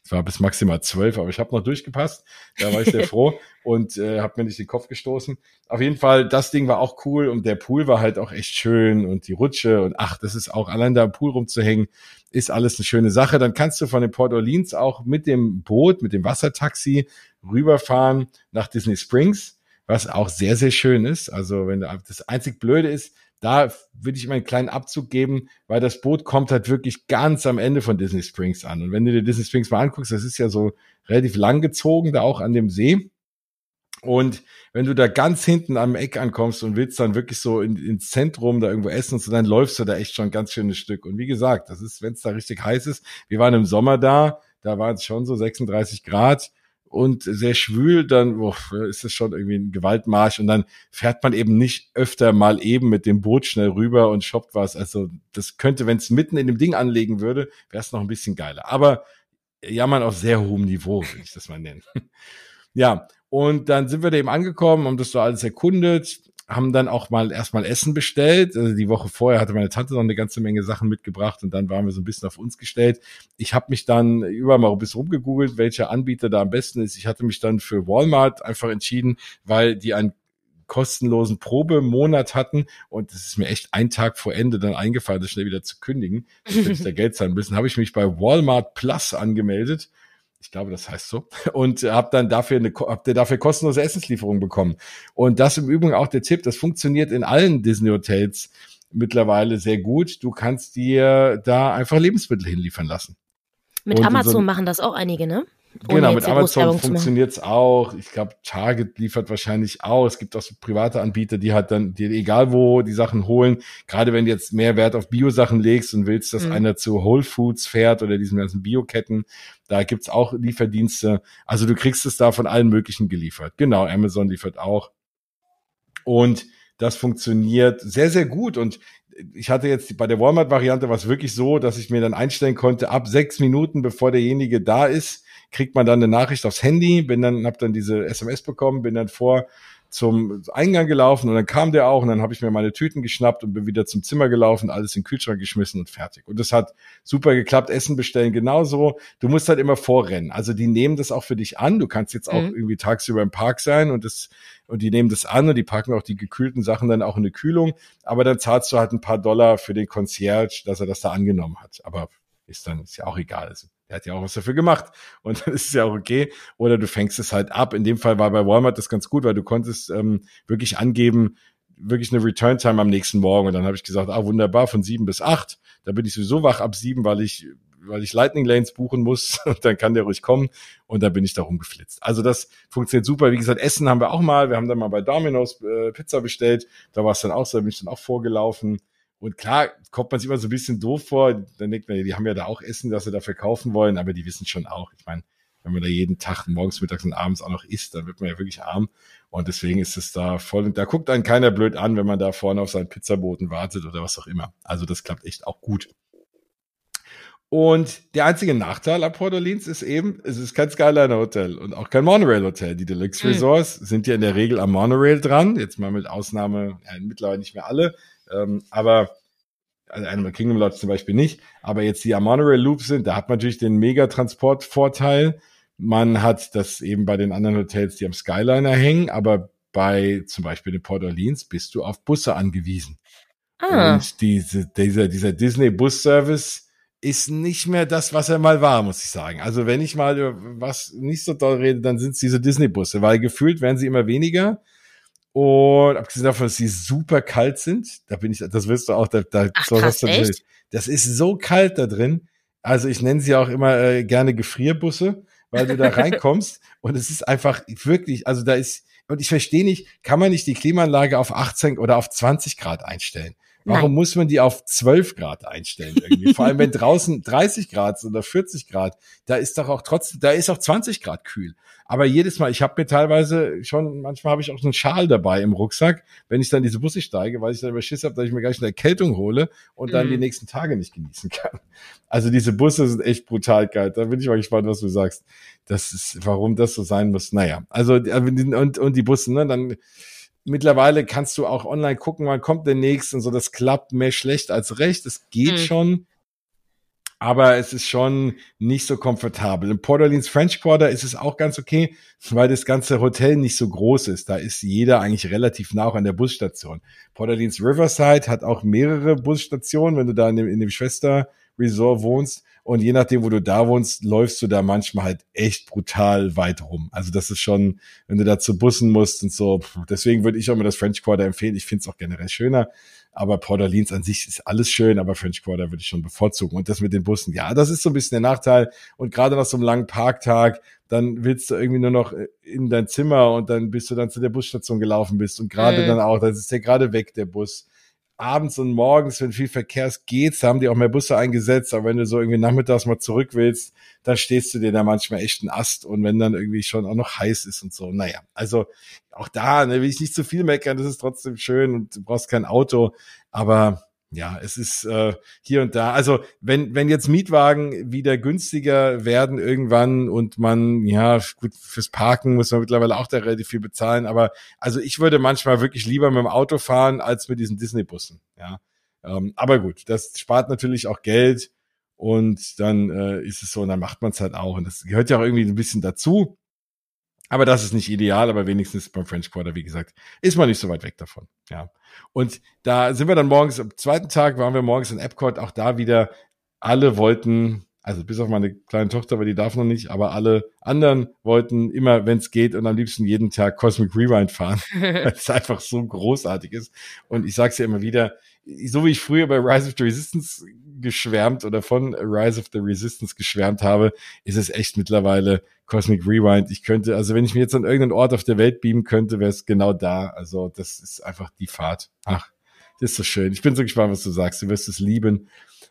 es war bis maximal zwölf, aber ich habe noch durchgepasst. Da war ich sehr froh und äh, habe mir nicht den Kopf gestoßen. Auf jeden Fall, das Ding war auch cool und der Pool war halt auch echt schön und die Rutsche und ach, das ist auch allein da im Pool rumzuhängen, ist alles eine schöne Sache. Dann kannst du von den Port Orleans auch mit dem Boot, mit dem Wassertaxi rüberfahren nach Disney Springs, was auch sehr, sehr schön ist. Also wenn du, das einzig Blöde ist, da würde ich immer einen kleinen Abzug geben, weil das Boot kommt halt wirklich ganz am Ende von Disney Springs an. Und wenn du dir Disney Springs mal anguckst, das ist ja so relativ lang gezogen, da auch an dem See. Und wenn du da ganz hinten am Eck ankommst und willst dann wirklich so in, ins Zentrum da irgendwo essen und so, dann läufst du da echt schon ein ganz schönes Stück. Und wie gesagt, das ist, wenn es da richtig heiß ist, wir waren im Sommer da, da war es schon so 36 Grad und sehr schwül, dann oh, ist es schon irgendwie ein Gewaltmarsch und dann fährt man eben nicht öfter mal eben mit dem Boot schnell rüber und shoppt was. Also das könnte, wenn es mitten in dem Ding anlegen würde, wäre es noch ein bisschen geiler. Aber ja, man auf sehr hohem Niveau, würde ich das mal nennen. ja, und dann sind wir da eben angekommen, haben das so alles erkundet haben dann auch mal erstmal Essen bestellt. Also die Woche vorher hatte meine Tante noch eine ganze Menge Sachen mitgebracht und dann waren wir so ein bisschen auf uns gestellt. Ich habe mich dann überall mal ein bisschen rumgegoogelt, welcher Anbieter da am besten ist. Ich hatte mich dann für Walmart einfach entschieden, weil die einen kostenlosen Probemonat hatten und es ist mir echt ein Tag vor Ende dann eingefallen, das schnell wieder zu kündigen, dass ich da Geld zahlen müssen, habe ich mich bei Walmart Plus angemeldet ich glaube, das heißt so. Und habe dann dafür eine, habt ihr dafür kostenlose Essenslieferung bekommen. Und das im Übrigen auch der Tipp, das funktioniert in allen Disney Hotels mittlerweile sehr gut. Du kannst dir da einfach Lebensmittel hinliefern lassen. Mit und Amazon so, machen das auch einige, ne? Genau, mit Amazon funktioniert's auch. Ich glaube, Target liefert wahrscheinlich auch. Es gibt auch so private Anbieter, die halt dann, die egal wo die Sachen holen. Gerade wenn du jetzt mehr Wert auf Bio-Sachen legst und willst, dass mhm. einer zu Whole Foods fährt oder diesen ganzen Bioketten, da gibt's auch Lieferdienste. Also du kriegst es da von allen möglichen geliefert. Genau, Amazon liefert auch. Und das funktioniert sehr, sehr gut. Und ich hatte jetzt bei der Walmart-Variante was wirklich so, dass ich mir dann einstellen konnte, ab sechs Minuten, bevor derjenige da ist, kriegt man dann eine Nachricht aufs Handy, bin dann, hab dann diese SMS bekommen, bin dann vor zum Eingang gelaufen und dann kam der auch und dann habe ich mir meine Tüten geschnappt und bin wieder zum Zimmer gelaufen, alles in den Kühlschrank geschmissen und fertig. Und das hat super geklappt. Essen bestellen genauso. Du musst halt immer vorrennen. Also die nehmen das auch für dich an. Du kannst jetzt auch mhm. irgendwie tagsüber im Park sein und das und die nehmen das an und die packen auch die gekühlten Sachen dann auch in eine Kühlung. Aber dann zahlst du halt ein paar Dollar für den Concierge, dass er das da angenommen hat. Aber ist dann, ist ja auch egal. Also, er hat ja auch was dafür gemacht und dann ist es ja auch okay. Oder du fängst es halt ab. In dem Fall war bei Walmart das ganz gut, weil du konntest ähm, wirklich angeben, wirklich eine Return Time am nächsten Morgen. Und dann habe ich gesagt, ah, wunderbar, von sieben bis acht. Da bin ich sowieso wach ab sieben, weil ich weil ich Lightning Lanes buchen muss, dann kann der ruhig kommen und dann bin ich da rumgeflitzt. Also das funktioniert super. Wie gesagt, Essen haben wir auch mal. Wir haben dann mal bei Domino's äh, Pizza bestellt. Da war es dann auch so, da bin ich dann auch vorgelaufen. Und klar, kommt man sich immer so ein bisschen doof vor. Dann denkt man, die haben ja da auch Essen, das sie da verkaufen wollen, aber die wissen schon auch. Ich meine, wenn man da jeden Tag morgens, mittags und abends auch noch isst, dann wird man ja wirklich arm. Und deswegen ist es da voll. Und da guckt einen keiner blöd an, wenn man da vorne auf seinen Pizzaboten wartet oder was auch immer. Also das klappt echt auch gut. Und der einzige Nachteil an Port Orleans ist eben, es ist kein Skyliner Hotel und auch kein Monorail Hotel. Die Deluxe mhm. Resorts mhm. sind ja in der Regel am Monorail dran. Jetzt mal mit Ausnahme, ja, mittlerweile nicht mehr alle. Ähm, aber also Animal Kingdom Lodge zum Beispiel nicht. Aber jetzt die am Monorail Loop sind, da hat man natürlich den Mega-Transport-Vorteil. Man hat das eben bei den anderen Hotels, die am Skyliner hängen, aber bei zum Beispiel den Port Orleans bist du auf Busse angewiesen. Ah. Und diese, dieser, dieser Disney-Bus-Service ist nicht mehr das, was er mal war, muss ich sagen. Also wenn ich mal was nicht so doll rede, dann sind es diese Disney-Busse, weil gefühlt werden sie immer weniger. Und abgesehen davon, dass sie super kalt sind, da bin ich, das wirst du auch, da, da Ach, krass, du, das ist so kalt da drin. Also ich nenne sie auch immer äh, gerne Gefrierbusse weil du da reinkommst und es ist einfach wirklich, also da ist, und ich verstehe nicht, kann man nicht die Klimaanlage auf 18 oder auf 20 Grad einstellen? Warum Nein. muss man die auf 12 Grad einstellen irgendwie? Vor allem, wenn draußen 30 Grad sind oder 40 Grad, da ist doch auch trotzdem, da ist auch 20 Grad kühl. Aber jedes Mal, ich habe mir teilweise schon, manchmal habe ich auch einen Schal dabei im Rucksack, wenn ich dann diese Busse steige, weil ich dann immer Schiss habe, dass ich mir gleich eine Erkältung hole und dann mhm. die nächsten Tage nicht genießen kann. Also diese Busse sind echt brutal geil. Da bin ich mal gespannt, was du sagst. Das ist, warum das so sein muss. Naja, also und, und die Busse, ne, dann mittlerweile kannst du auch online gucken, wann kommt der nächste und so. Das klappt mehr schlecht als recht. Das geht mhm. schon. Aber es ist schon nicht so komfortabel. Im Port Orleans French Quarter ist es auch ganz okay, weil das ganze Hotel nicht so groß ist. Da ist jeder eigentlich relativ nah an der Busstation. Port Orleans Riverside hat auch mehrere Busstationen, wenn du da in dem, in dem Schwester Resort wohnst. Und je nachdem, wo du da wohnst, läufst du da manchmal halt echt brutal weit rum. Also das ist schon, wenn du da zu Bussen musst und so. Deswegen würde ich auch mal das French Quarter empfehlen. Ich finde es auch generell schöner. Aber Port Orleans an sich ist alles schön, aber French Quarter würde ich schon bevorzugen. Und das mit den Bussen, ja, das ist so ein bisschen der Nachteil. Und gerade nach so einem langen Parktag, dann willst du irgendwie nur noch in dein Zimmer und dann bist du dann zu der Busstation gelaufen bist. Und gerade mhm. dann auch, das ist ja gerade weg, der Bus abends und morgens, wenn viel Verkehr geht, haben die auch mehr Busse eingesetzt, aber wenn du so irgendwie nachmittags mal zurück willst, dann stehst du dir da manchmal echt einen Ast. Und wenn dann irgendwie schon auch noch heiß ist und so, naja, also auch da ne, will ich nicht zu viel meckern, das ist trotzdem schön und du brauchst kein Auto, aber ja, es ist äh, hier und da. Also wenn wenn jetzt Mietwagen wieder günstiger werden irgendwann und man ja gut fürs Parken muss man mittlerweile auch da relativ viel bezahlen. Aber also ich würde manchmal wirklich lieber mit dem Auto fahren als mit diesen Disney-Bussen. Ja, ähm, aber gut, das spart natürlich auch Geld und dann äh, ist es so und dann macht man es halt auch und das gehört ja auch irgendwie ein bisschen dazu. Aber das ist nicht ideal, aber wenigstens beim French Quarter, wie gesagt, ist man nicht so weit weg davon. Ja. Und da sind wir dann morgens, am zweiten Tag waren wir morgens in Epcot, auch da wieder, alle wollten, also bis auf meine kleine Tochter, weil die darf noch nicht, aber alle anderen wollten immer, wenn es geht und am liebsten jeden Tag Cosmic Rewind fahren, weil es einfach so großartig ist. Und ich sag's ja immer wieder, so wie ich früher bei Rise of the Resistance geschwärmt oder von Rise of the Resistance geschwärmt habe, ist es echt mittlerweile Cosmic Rewind. Ich könnte, also wenn ich mir jetzt an irgendeinen Ort auf der Welt beamen könnte, wäre es genau da. Also das ist einfach die Fahrt. Ach, das ist so schön. Ich bin so gespannt, was du sagst. Du wirst es lieben.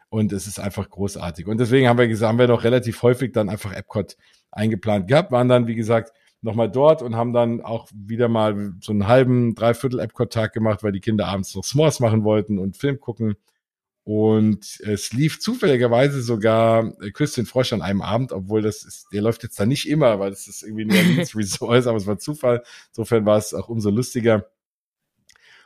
Und es ist einfach großartig. Und deswegen haben wir gesagt, haben wir doch relativ häufig dann einfach Epcot eingeplant gehabt, waren dann, wie gesagt, nochmal dort und haben dann auch wieder mal so einen halben, dreiviertel Epcot-Tag gemacht, weil die Kinder abends noch S'mores machen wollten und Film gucken. Und es lief zufälligerweise sogar Christian Frosch an einem Abend, obwohl das ist, der läuft jetzt da nicht immer, weil das ist irgendwie nur ein Resort, aber es war Zufall. Insofern war es auch umso lustiger.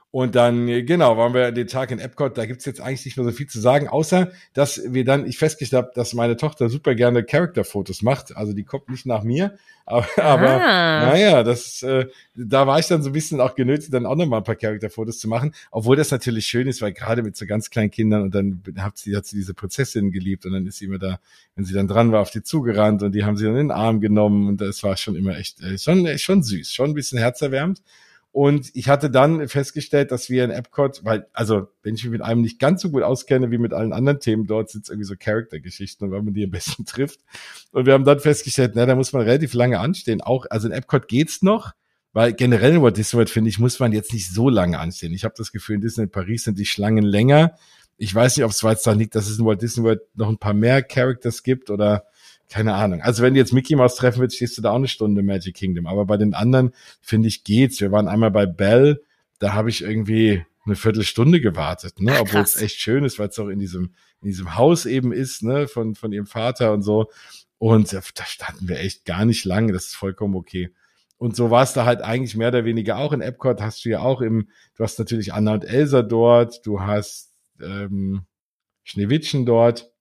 Und dann, äh, genau, waren wir den Tag in Epcot. Da gibt's jetzt eigentlich nicht mehr so viel zu sagen, außer, dass wir dann, ich festgestellt habe, dass meine Tochter super gerne Charakterfotos macht. Also die kommt nicht nach mir, aber, aber naja, das, äh, da war ich dann so ein bisschen auch genötigt, dann auch nochmal ein paar Charakterfotos zu machen. Obwohl das natürlich schön ist, weil gerade mit so ganz kleinen Kindern und dann hat sie, hat sie diese Prinzessin geliebt und dann ist sie immer da, wenn sie dann dran war, auf die zugerannt und die haben sie dann in den Arm genommen und das war schon immer echt, äh, schon, schon süß, schon ein bisschen herzerwärmend. Und ich hatte dann festgestellt, dass wir in Epcot, weil, also, wenn ich mich mit einem nicht ganz so gut auskenne wie mit allen anderen Themen, dort sind es irgendwie so Charaktergeschichten, weil man die am besten trifft. Und wir haben dann festgestellt, na, da muss man relativ lange anstehen. Auch, also in Epcot geht's noch, weil generell in Walt Disney World, finde ich, muss man jetzt nicht so lange anstehen. Ich habe das Gefühl, in Disney Paris sind die Schlangen länger. Ich weiß nicht, ob es weiter liegt, dass es in Walt Disney World noch ein paar mehr Characters gibt oder keine Ahnung. Also wenn du jetzt Mickey Mouse treffen willst, stehst du da auch eine Stunde Magic Kingdom. Aber bei den anderen, finde ich, geht's. Wir waren einmal bei Bell, da habe ich irgendwie eine Viertelstunde gewartet, ne? Obwohl es echt schön ist, weil es auch in diesem, in diesem Haus eben ist, ne, von, von ihrem Vater und so. Und da standen wir echt gar nicht lange. Das ist vollkommen okay. Und so war es da halt eigentlich mehr oder weniger auch in Epcot. Hast du ja auch im, du hast natürlich Anna und Elsa dort, du hast ähm, Schneewittchen dort.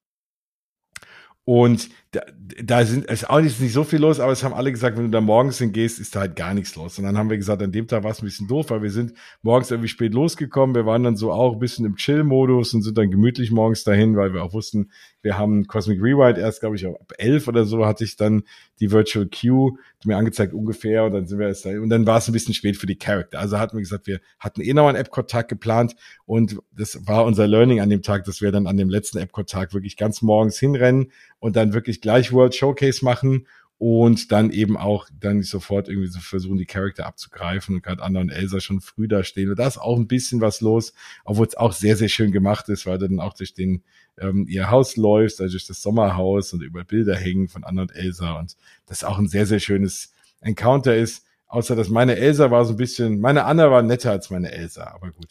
Und da, da sind es auch nicht, nicht so viel los, aber es haben alle gesagt, wenn du da morgens hingehst, ist da halt gar nichts los. Und dann haben wir gesagt, an dem Tag war es ein bisschen doof, weil wir sind morgens irgendwie spät losgekommen. Wir waren dann so auch ein bisschen im Chill-Modus und sind dann gemütlich morgens dahin, weil wir auch wussten, wir haben Cosmic Rewind erst, glaube ich, ab elf oder so hatte ich dann die Virtual Queue mir angezeigt ungefähr und dann sind wir erst da. Und dann war es ein bisschen spät für die Charakter. Also hatten wir gesagt, wir hatten eh noch einen Epcot-Tag geplant und das war unser Learning an dem Tag, dass wir dann an dem letzten Epcot-Tag wirklich ganz morgens hinrennen und dann wirklich gleich World Showcase machen und dann eben auch dann sofort irgendwie so versuchen, die Charakter abzugreifen und gerade Anna und Elsa schon früh da stehen. Und da ist auch ein bisschen was los, obwohl es auch sehr, sehr schön gemacht ist, weil du dann auch durch den ähm, ihr Haus läufst, also durch das Sommerhaus und über Bilder hängen von Anna und Elsa und das auch ein sehr, sehr schönes Encounter ist. Außer dass meine Elsa war so ein bisschen, meine Anna war netter als meine Elsa, aber gut.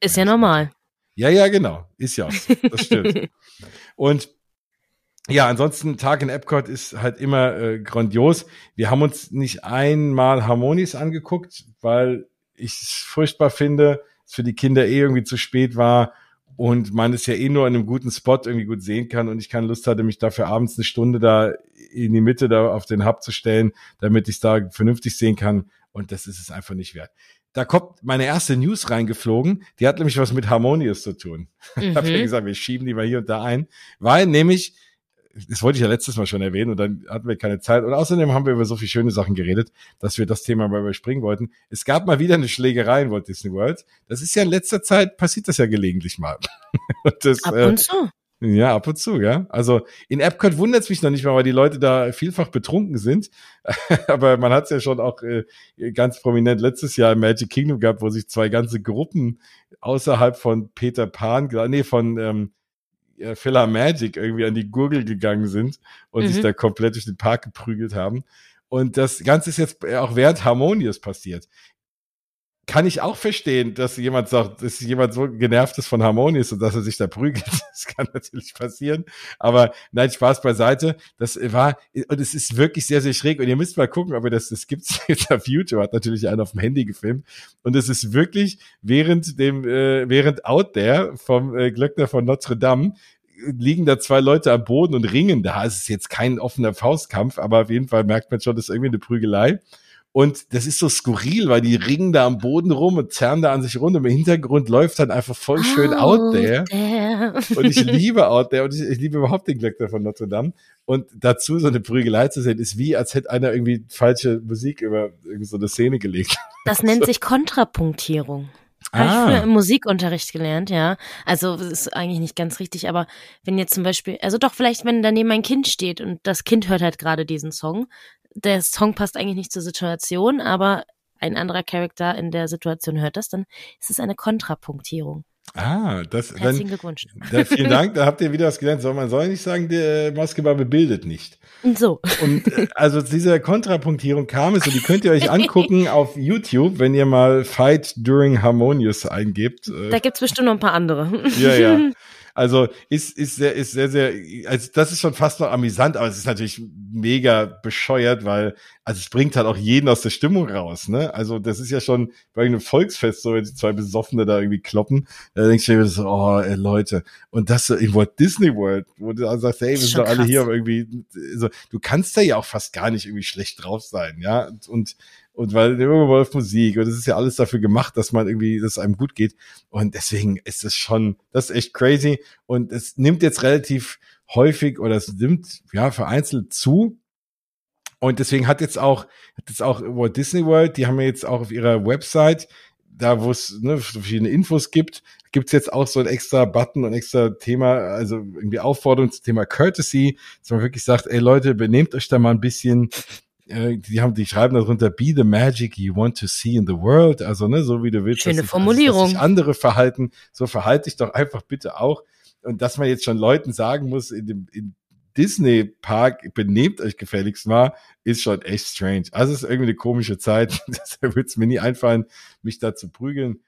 ist ja normal. Ja, ja, genau. Ist ja auch so. Das stimmt. und ja, ansonsten Tag in Epcot ist halt immer äh, grandios. Wir haben uns nicht einmal Harmonies angeguckt, weil ich es furchtbar finde, es für die Kinder eh irgendwie zu spät war und man es ja eh nur in einem guten Spot irgendwie gut sehen kann und ich keine Lust hatte, mich dafür abends eine Stunde da in die Mitte da auf den Hub zu stellen, damit ich es da vernünftig sehen kann und das ist es einfach nicht wert. Da kommt meine erste News reingeflogen, die hat nämlich was mit Harmonious zu tun. Mhm. Ich habe ja gesagt, wir schieben die mal hier und da ein, weil nämlich das wollte ich ja letztes Mal schon erwähnen und dann hatten wir keine Zeit. Und außerdem haben wir über so viele schöne Sachen geredet, dass wir das Thema mal überspringen wollten. Es gab mal wieder eine Schlägerei in Walt Disney World. Das ist ja in letzter Zeit, passiert das ja gelegentlich mal. das, Ab und zu. Äh, ja, ab und zu, ja. Also in Epcot wundert es mich noch nicht mal, weil die Leute da vielfach betrunken sind. Aber man hat es ja schon auch äh, ganz prominent letztes Jahr im Magic Kingdom gehabt, wo sich zwei ganze Gruppen außerhalb von Peter Pan, nee, von ähm, äh, Filler Magic irgendwie an die Gurgel gegangen sind und mhm. sich da komplett durch den Park geprügelt haben. Und das Ganze ist jetzt auch während Harmonious passiert. Kann ich auch verstehen, dass jemand sagt, dass jemand so genervt ist von Harmonious und dass er sich da prügelt. Das kann natürlich passieren. Aber nein, Spaß beiseite. Das war, und es ist wirklich sehr, sehr schräg. Und ihr müsst mal gucken, ihr das, das gibt's jetzt auf YouTube, hat natürlich einer auf dem Handy gefilmt. Und es ist wirklich während dem, äh, während Out There vom äh, Glöckner von Notre Dame liegen da zwei Leute am Boden und ringen da. Es ist jetzt kein offener Faustkampf, aber auf jeden Fall merkt man schon, das ist irgendwie eine Prügelei. Und das ist so skurril, weil die ringen da am Boden rum und zerren da an sich runter. Im Hintergrund läuft dann einfach voll schön out, out there. there. Und ich liebe Out There und ich, ich liebe überhaupt den Glöckner von Notre Dame. Und dazu so eine Prügelei zu sehen, ist wie, als hätte einer irgendwie falsche Musik über so eine Szene gelegt. Das nennt sich Kontrapunktierung. Habe ah. ich früher im Musikunterricht gelernt, ja. Also ist eigentlich nicht ganz richtig, aber wenn jetzt zum Beispiel, also doch vielleicht, wenn daneben ein Kind steht und das Kind hört halt gerade diesen Song, der Song passt eigentlich nicht zur Situation, aber ein anderer Charakter in der Situation hört das, dann ist es eine Kontrapunktierung. Ah, das Herzlichen dann, Glückwunsch. Da, vielen Dank, da habt ihr wieder was gelernt. Soll man soll nicht sagen, der Basketball bildet nicht. So. Und äh, also diese Kontrapunktierung kam es und die könnt ihr euch angucken auf YouTube, wenn ihr mal Fight During Harmonious eingebt. Da gibt's bestimmt noch ein paar andere. Ja, ja. Also ist, ist sehr, ist sehr, sehr, also das ist schon fast noch amüsant, aber es ist natürlich mega bescheuert, weil, also es bringt halt auch jeden aus der Stimmung raus, ne? Also das ist ja schon bei einem Volksfest so, wenn die zwei Besoffene da irgendwie kloppen, da denkst du dir so, oh, ey, Leute. Und das so in Walt Disney World, wo du dann sagst, hey, wir sind doch alle hier, aber irgendwie, so, du kannst da ja auch fast gar nicht irgendwie schlecht drauf sein, ja? Und, und weil immer läuft Musik und es ist ja alles dafür gemacht, dass man irgendwie, dass es einem gut geht. Und deswegen ist es schon, das ist echt crazy. Und es nimmt jetzt relativ häufig oder es nimmt ja vereinzelt zu. Und deswegen hat jetzt auch, hat jetzt auch Walt Disney World, die haben ja jetzt auch auf ihrer Website, da wo es ne, verschiedene Infos gibt, gibt's jetzt auch so ein extra Button und extra Thema, also irgendwie Aufforderung zum Thema Courtesy, dass man wirklich sagt, ey Leute, benehmt euch da mal ein bisschen, die haben, die schreiben darunter, be the magic you want to see in the world. Also, ne, so wie du willst. Schöne dass Formulierung. Dass sich andere verhalten, so verhalte dich doch einfach bitte auch. Und dass man jetzt schon Leuten sagen muss, in dem, in Disney Park benehmt euch gefälligst mal, ist schon echt strange. Also es ist irgendwie eine komische Zeit. Deshalb wird es mir nie einfallen, mich da zu prügeln.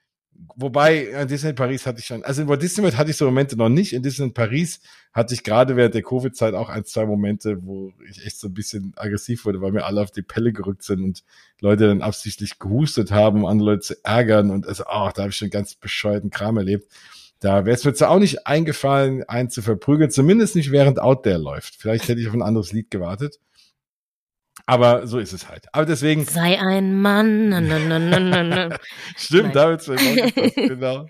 Wobei, in Disney Paris hatte ich schon, also in Walt Disney World hatte ich so Momente noch nicht. In Disney Paris hatte ich gerade während der Covid-Zeit auch ein, zwei Momente, wo ich echt so ein bisschen aggressiv wurde, weil mir alle auf die Pelle gerückt sind und Leute dann absichtlich gehustet haben, um andere Leute zu ärgern und also, ach, da habe ich schon ganz bescheuerten Kram erlebt. Da wäre es mir zwar auch nicht eingefallen, einen zu verprügeln, zumindest nicht während Out There läuft. Vielleicht hätte ich auf ein anderes Lied gewartet. Aber so ist es halt. Aber deswegen. Sei ein Mann. Na, na, na, na, na. Stimmt, damit genau.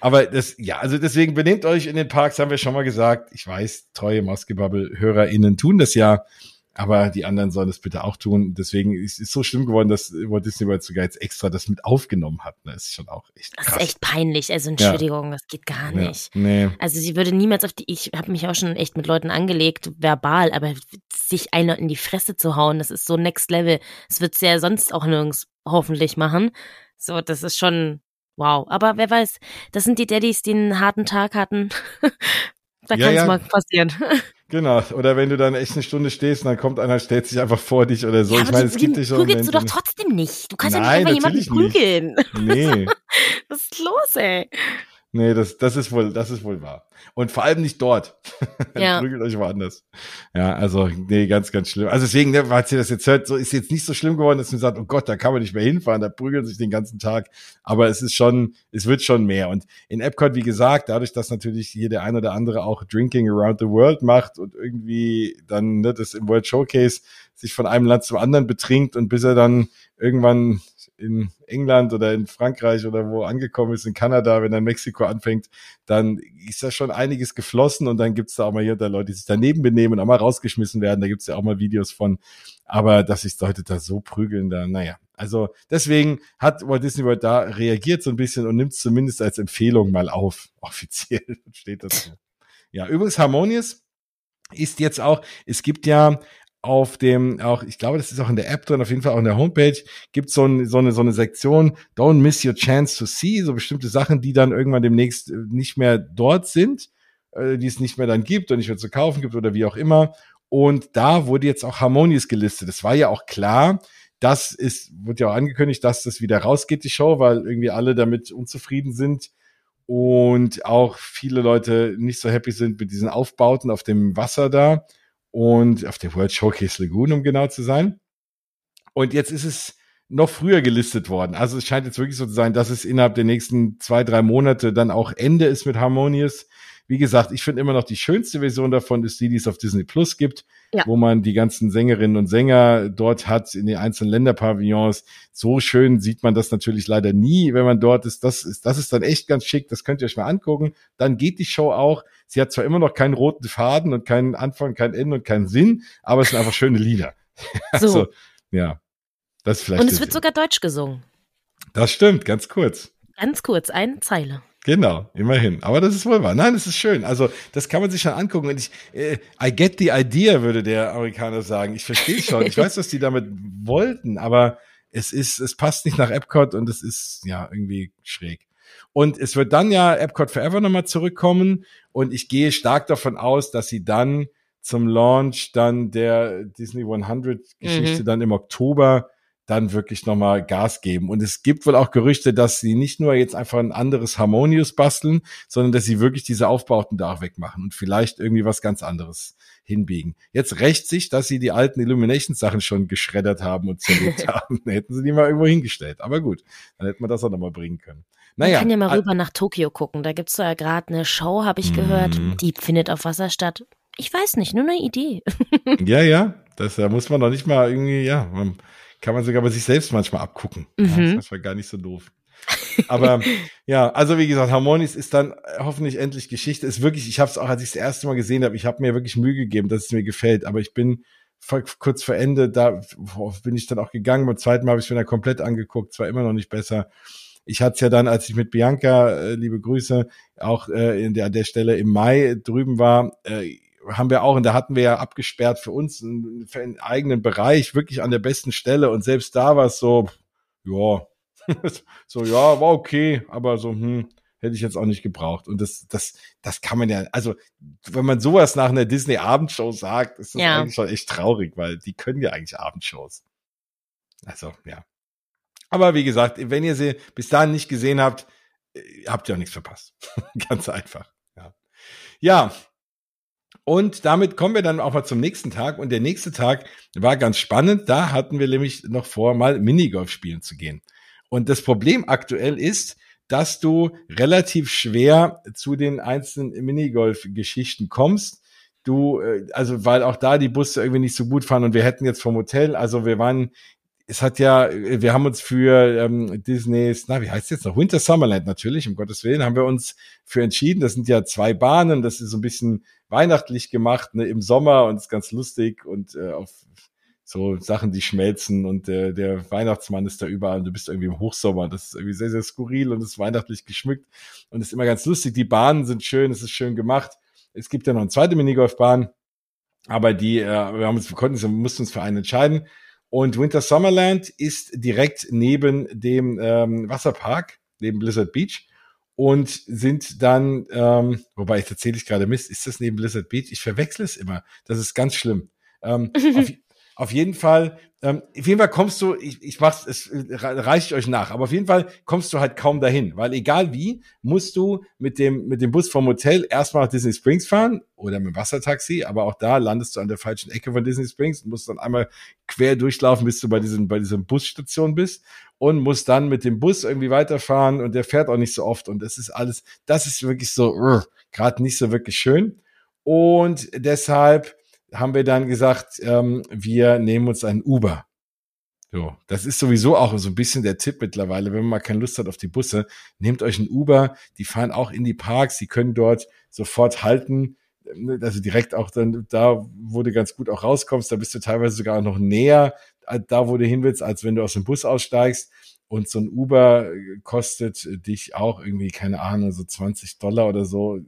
Aber das, ja, also deswegen benehmt euch in den Parks, haben wir schon mal gesagt. Ich weiß, treue Maskebubble-HörerInnen tun das ja. Aber die anderen sollen das bitte auch tun. Deswegen ist es so schlimm geworden, dass Walt Disney World sogar jetzt extra das mit aufgenommen hat. Das ist schon auch echt krass. Das ist echt peinlich. Also Entschuldigung, ja. das geht gar nicht. Ja, nee. Also sie würde niemals auf die, ich habe mich auch schon echt mit Leuten angelegt, verbal, aber sich einer in die Fresse zu hauen, das ist so next level. Das wird sie ja sonst auch nirgends hoffentlich machen. So, das ist schon wow. Aber wer weiß, das sind die Daddys, die einen harten Tag hatten. da Ja, kann es mal passieren. Genau. Oder wenn du dann echt eine Stunde stehst und dann kommt einer, stellt sich einfach vor dich oder so. Ja, ich meine, es gibt dich schon. prügelst du doch trotzdem nicht. Du kannst Nein, ja nicht einfach jemanden natürlich nicht. prügeln. Nee. Was ist los, ey? Nee, das, das ist wohl, das ist wohl wahr. Und vor allem nicht dort. Ja. Prügelt euch woanders. Ja, also, nee, ganz, ganz schlimm. Also deswegen, ne, falls ihr das jetzt hört, so ist jetzt nicht so schlimm geworden, dass man sagt, oh Gott, da kann man nicht mehr hinfahren, da prügeln sich den ganzen Tag. Aber es ist schon, es wird schon mehr. Und in Epcot, wie gesagt, dadurch, dass natürlich hier der ein oder andere auch Drinking Around the World macht und irgendwie dann, ne, das im World Showcase sich von einem Land zum anderen betrinkt und bis er dann irgendwann in England oder in Frankreich oder wo angekommen ist, in Kanada, wenn in Mexiko anfängt, dann ist da schon einiges geflossen und dann gibt's da auch mal hier da Leute, die sich daneben benehmen und auch mal rausgeschmissen werden. Da gibt's ja auch mal Videos von. Aber dass sich Leute da so prügeln, da, naja. Also deswegen hat Walt Disney World da reagiert so ein bisschen und nimmt es zumindest als Empfehlung mal auf. Offiziell steht das so. Ja, übrigens Harmonious ist jetzt auch, es gibt ja auf dem, auch, ich glaube, das ist auch in der App drin, auf jeden Fall auch in der Homepage, gibt so, ein, so, eine, so eine Sektion, Don't miss your chance to see, so bestimmte Sachen, die dann irgendwann demnächst äh, nicht mehr dort sind, äh, die es nicht mehr dann gibt und nicht mehr zu kaufen gibt oder wie auch immer. Und da wurde jetzt auch Harmonious gelistet. Es war ja auch klar, das ist, wurde ja auch angekündigt, dass das wieder rausgeht, die Show, weil irgendwie alle damit unzufrieden sind und auch viele Leute nicht so happy sind mit diesen Aufbauten auf dem Wasser da und auf der World Showcase Lagoon, um genau zu sein. Und jetzt ist es noch früher gelistet worden. Also es scheint jetzt wirklich so zu sein, dass es innerhalb der nächsten zwei, drei Monate dann auch Ende ist mit Harmonious. Wie gesagt, ich finde immer noch die schönste Version davon ist die, die es auf Disney Plus gibt, Ja. wo man die ganzen Sängerinnen und Sänger dort hat in den einzelnen Länderpavillons. So schön sieht man das natürlich leider nie, wenn man dort ist. Das ist, das ist dann echt ganz schick. Das könnt ihr euch mal angucken. Dann geht die Show auch. Sie hat zwar immer noch keinen roten Faden und keinen Anfang, kein Ende und keinen Sinn, aber es sind einfach schöne Lieder. So. Also, ja. Das vielleicht. Und es wird sogar Deutsch gesungen. Das stimmt, ganz kurz. Ganz kurz, eine Zeile. Genau, immerhin. Aber das ist wohl wahr. Nein, das ist schön. Also, das kann man sich schon angucken. Und ich, äh, I get the idea, würde der Amerikaner sagen. Ich verstehe schon. Ich weiß, was die damit wollten, aber es ist, es passt nicht nach Epcot und es ist, ja, irgendwie schräg. Und es wird dann ja Epcot Forever nochmal zurückkommen. Und ich gehe stark davon aus, dass sie dann zum Launch dann der Disney 100 Geschichte Mhm. dann im Oktober dann wirklich nochmal Gas geben. Und es gibt wohl auch Gerüchte, dass sie nicht nur jetzt einfach ein anderes Harmonious basteln, sondern dass sie wirklich diese Aufbauten da auch wegmachen und vielleicht irgendwie was ganz anderes hinbiegen. Jetzt rächt sich, dass sie die alten Illumination-Sachen schon geschreddert haben und zerlegt haben. Hätten sie die mal irgendwo hingestellt. Aber gut, dann hätten wir das auch nochmal bringen können. Naja, Man kann ja mal rüber nach Tokio gucken. Da gibt's ja gerade eine Show, habe ich gehört. Mm. Die findet auf Wasser statt. Ich weiß nicht, nur eine Idee. ja, ja, das da muss man doch nicht mal irgendwie, ja, man, kann man sogar bei sich selbst manchmal abgucken. Mhm. Ja, das war gar nicht so doof. Aber ja, also wie gesagt, Harmonis ist dann hoffentlich endlich Geschichte. Ist wirklich, ich habe es auch, als ich das erste Mal gesehen habe, ich habe mir wirklich Mühe gegeben, dass es mir gefällt. Aber ich bin kurz vor Ende, da bin ich dann auch gegangen. Beim zweiten Mal habe ich es mir dann komplett angeguckt. Es war immer noch nicht besser. Ich hatte es ja dann, als ich mit Bianca, äh, liebe Grüße, auch äh, in der, an der Stelle im Mai drüben war, äh, haben wir auch, und da hatten wir ja abgesperrt für uns einen, für einen eigenen Bereich, wirklich an der besten Stelle. Und selbst da war es so, ja, so, ja, war okay, aber so, hm, hätte ich jetzt auch nicht gebraucht. Und das, das, das kann man ja, also, wenn man sowas nach einer Disney-Abendshow sagt, ist das ja. eigentlich schon echt traurig, weil die können ja eigentlich Abendshows. Also, ja. Aber wie gesagt, wenn ihr sie bis dahin nicht gesehen habt, äh, habt ihr auch nichts verpasst. Ganz einfach. Ja. ja. Und damit kommen wir dann auch mal zum nächsten Tag. Und der nächste Tag war ganz spannend. Da hatten wir nämlich noch vor, mal Minigolf spielen zu gehen. Und das Problem aktuell ist, dass du relativ schwer zu den einzelnen Minigolf-Geschichten kommst. Du, äh, also weil auch da die Busse irgendwie nicht so gut fahren und wir hätten jetzt vom Hotel, also wir waren es hat ja, wir haben uns für ähm, Disneys, na, wie heißt es jetzt noch? Winter Summerland natürlich, um Gottes Willen, haben wir uns für entschieden. Das sind ja zwei Bahnen, das ist so ein bisschen weihnachtlich gemacht, ne, im Sommer und ist ganz lustig und äh, auf so Sachen, die schmelzen und äh, der Weihnachtsmann ist da überall und du bist irgendwie im Hochsommer. Das ist irgendwie sehr, sehr skurril und ist weihnachtlich geschmückt und ist immer ganz lustig. Die Bahnen sind schön, es ist schön gemacht. Es gibt ja noch eine zweite Minigolfbahn, aber die, äh, wir haben uns, wir konnten, wir mussten uns für einen entscheiden und Winter Summerland ist direkt neben dem ähm, Wasserpark, neben Blizzard Beach und sind dann, ähm, wobei ich tatsächlich gerade Mist, ist das neben Blizzard Beach? Ich verwechsel es immer. Das ist ganz schlimm. Ähm, auf, auf jeden Fall, ähm, auf jeden Fall kommst du, ich, ich mach's, es reiche ich euch nach, aber auf jeden Fall kommst du halt kaum dahin, weil egal wie, musst du mit dem, mit dem Bus vom Hotel erstmal nach Disney Springs fahren oder mit dem Wassertaxi, aber auch da landest du an der falschen Ecke von Disney Springs und musst dann einmal quer durchlaufen, bis du bei diesem, bei diesem Busstation bist und musst dann mit dem Bus irgendwie weiterfahren und der fährt auch nicht so oft und das ist alles, das ist wirklich so, uh, gerade nicht so wirklich schön. Und deshalb haben wir dann gesagt, ähm, wir nehmen uns einen Uber. So, das ist sowieso auch so ein bisschen der Tipp mittlerweile, wenn man mal keine Lust hat auf die Busse, nehmt euch einen Uber, die fahren auch in die Parks, die können dort sofort halten, also direkt auch dann da, wo du ganz gut auch rauskommst, da bist du teilweise sogar noch näher äh, da, wo du hin willst, als wenn du aus dem Bus aussteigst. Und so ein Uber kostet dich auch irgendwie, keine Ahnung, so 20 Dollar oder so.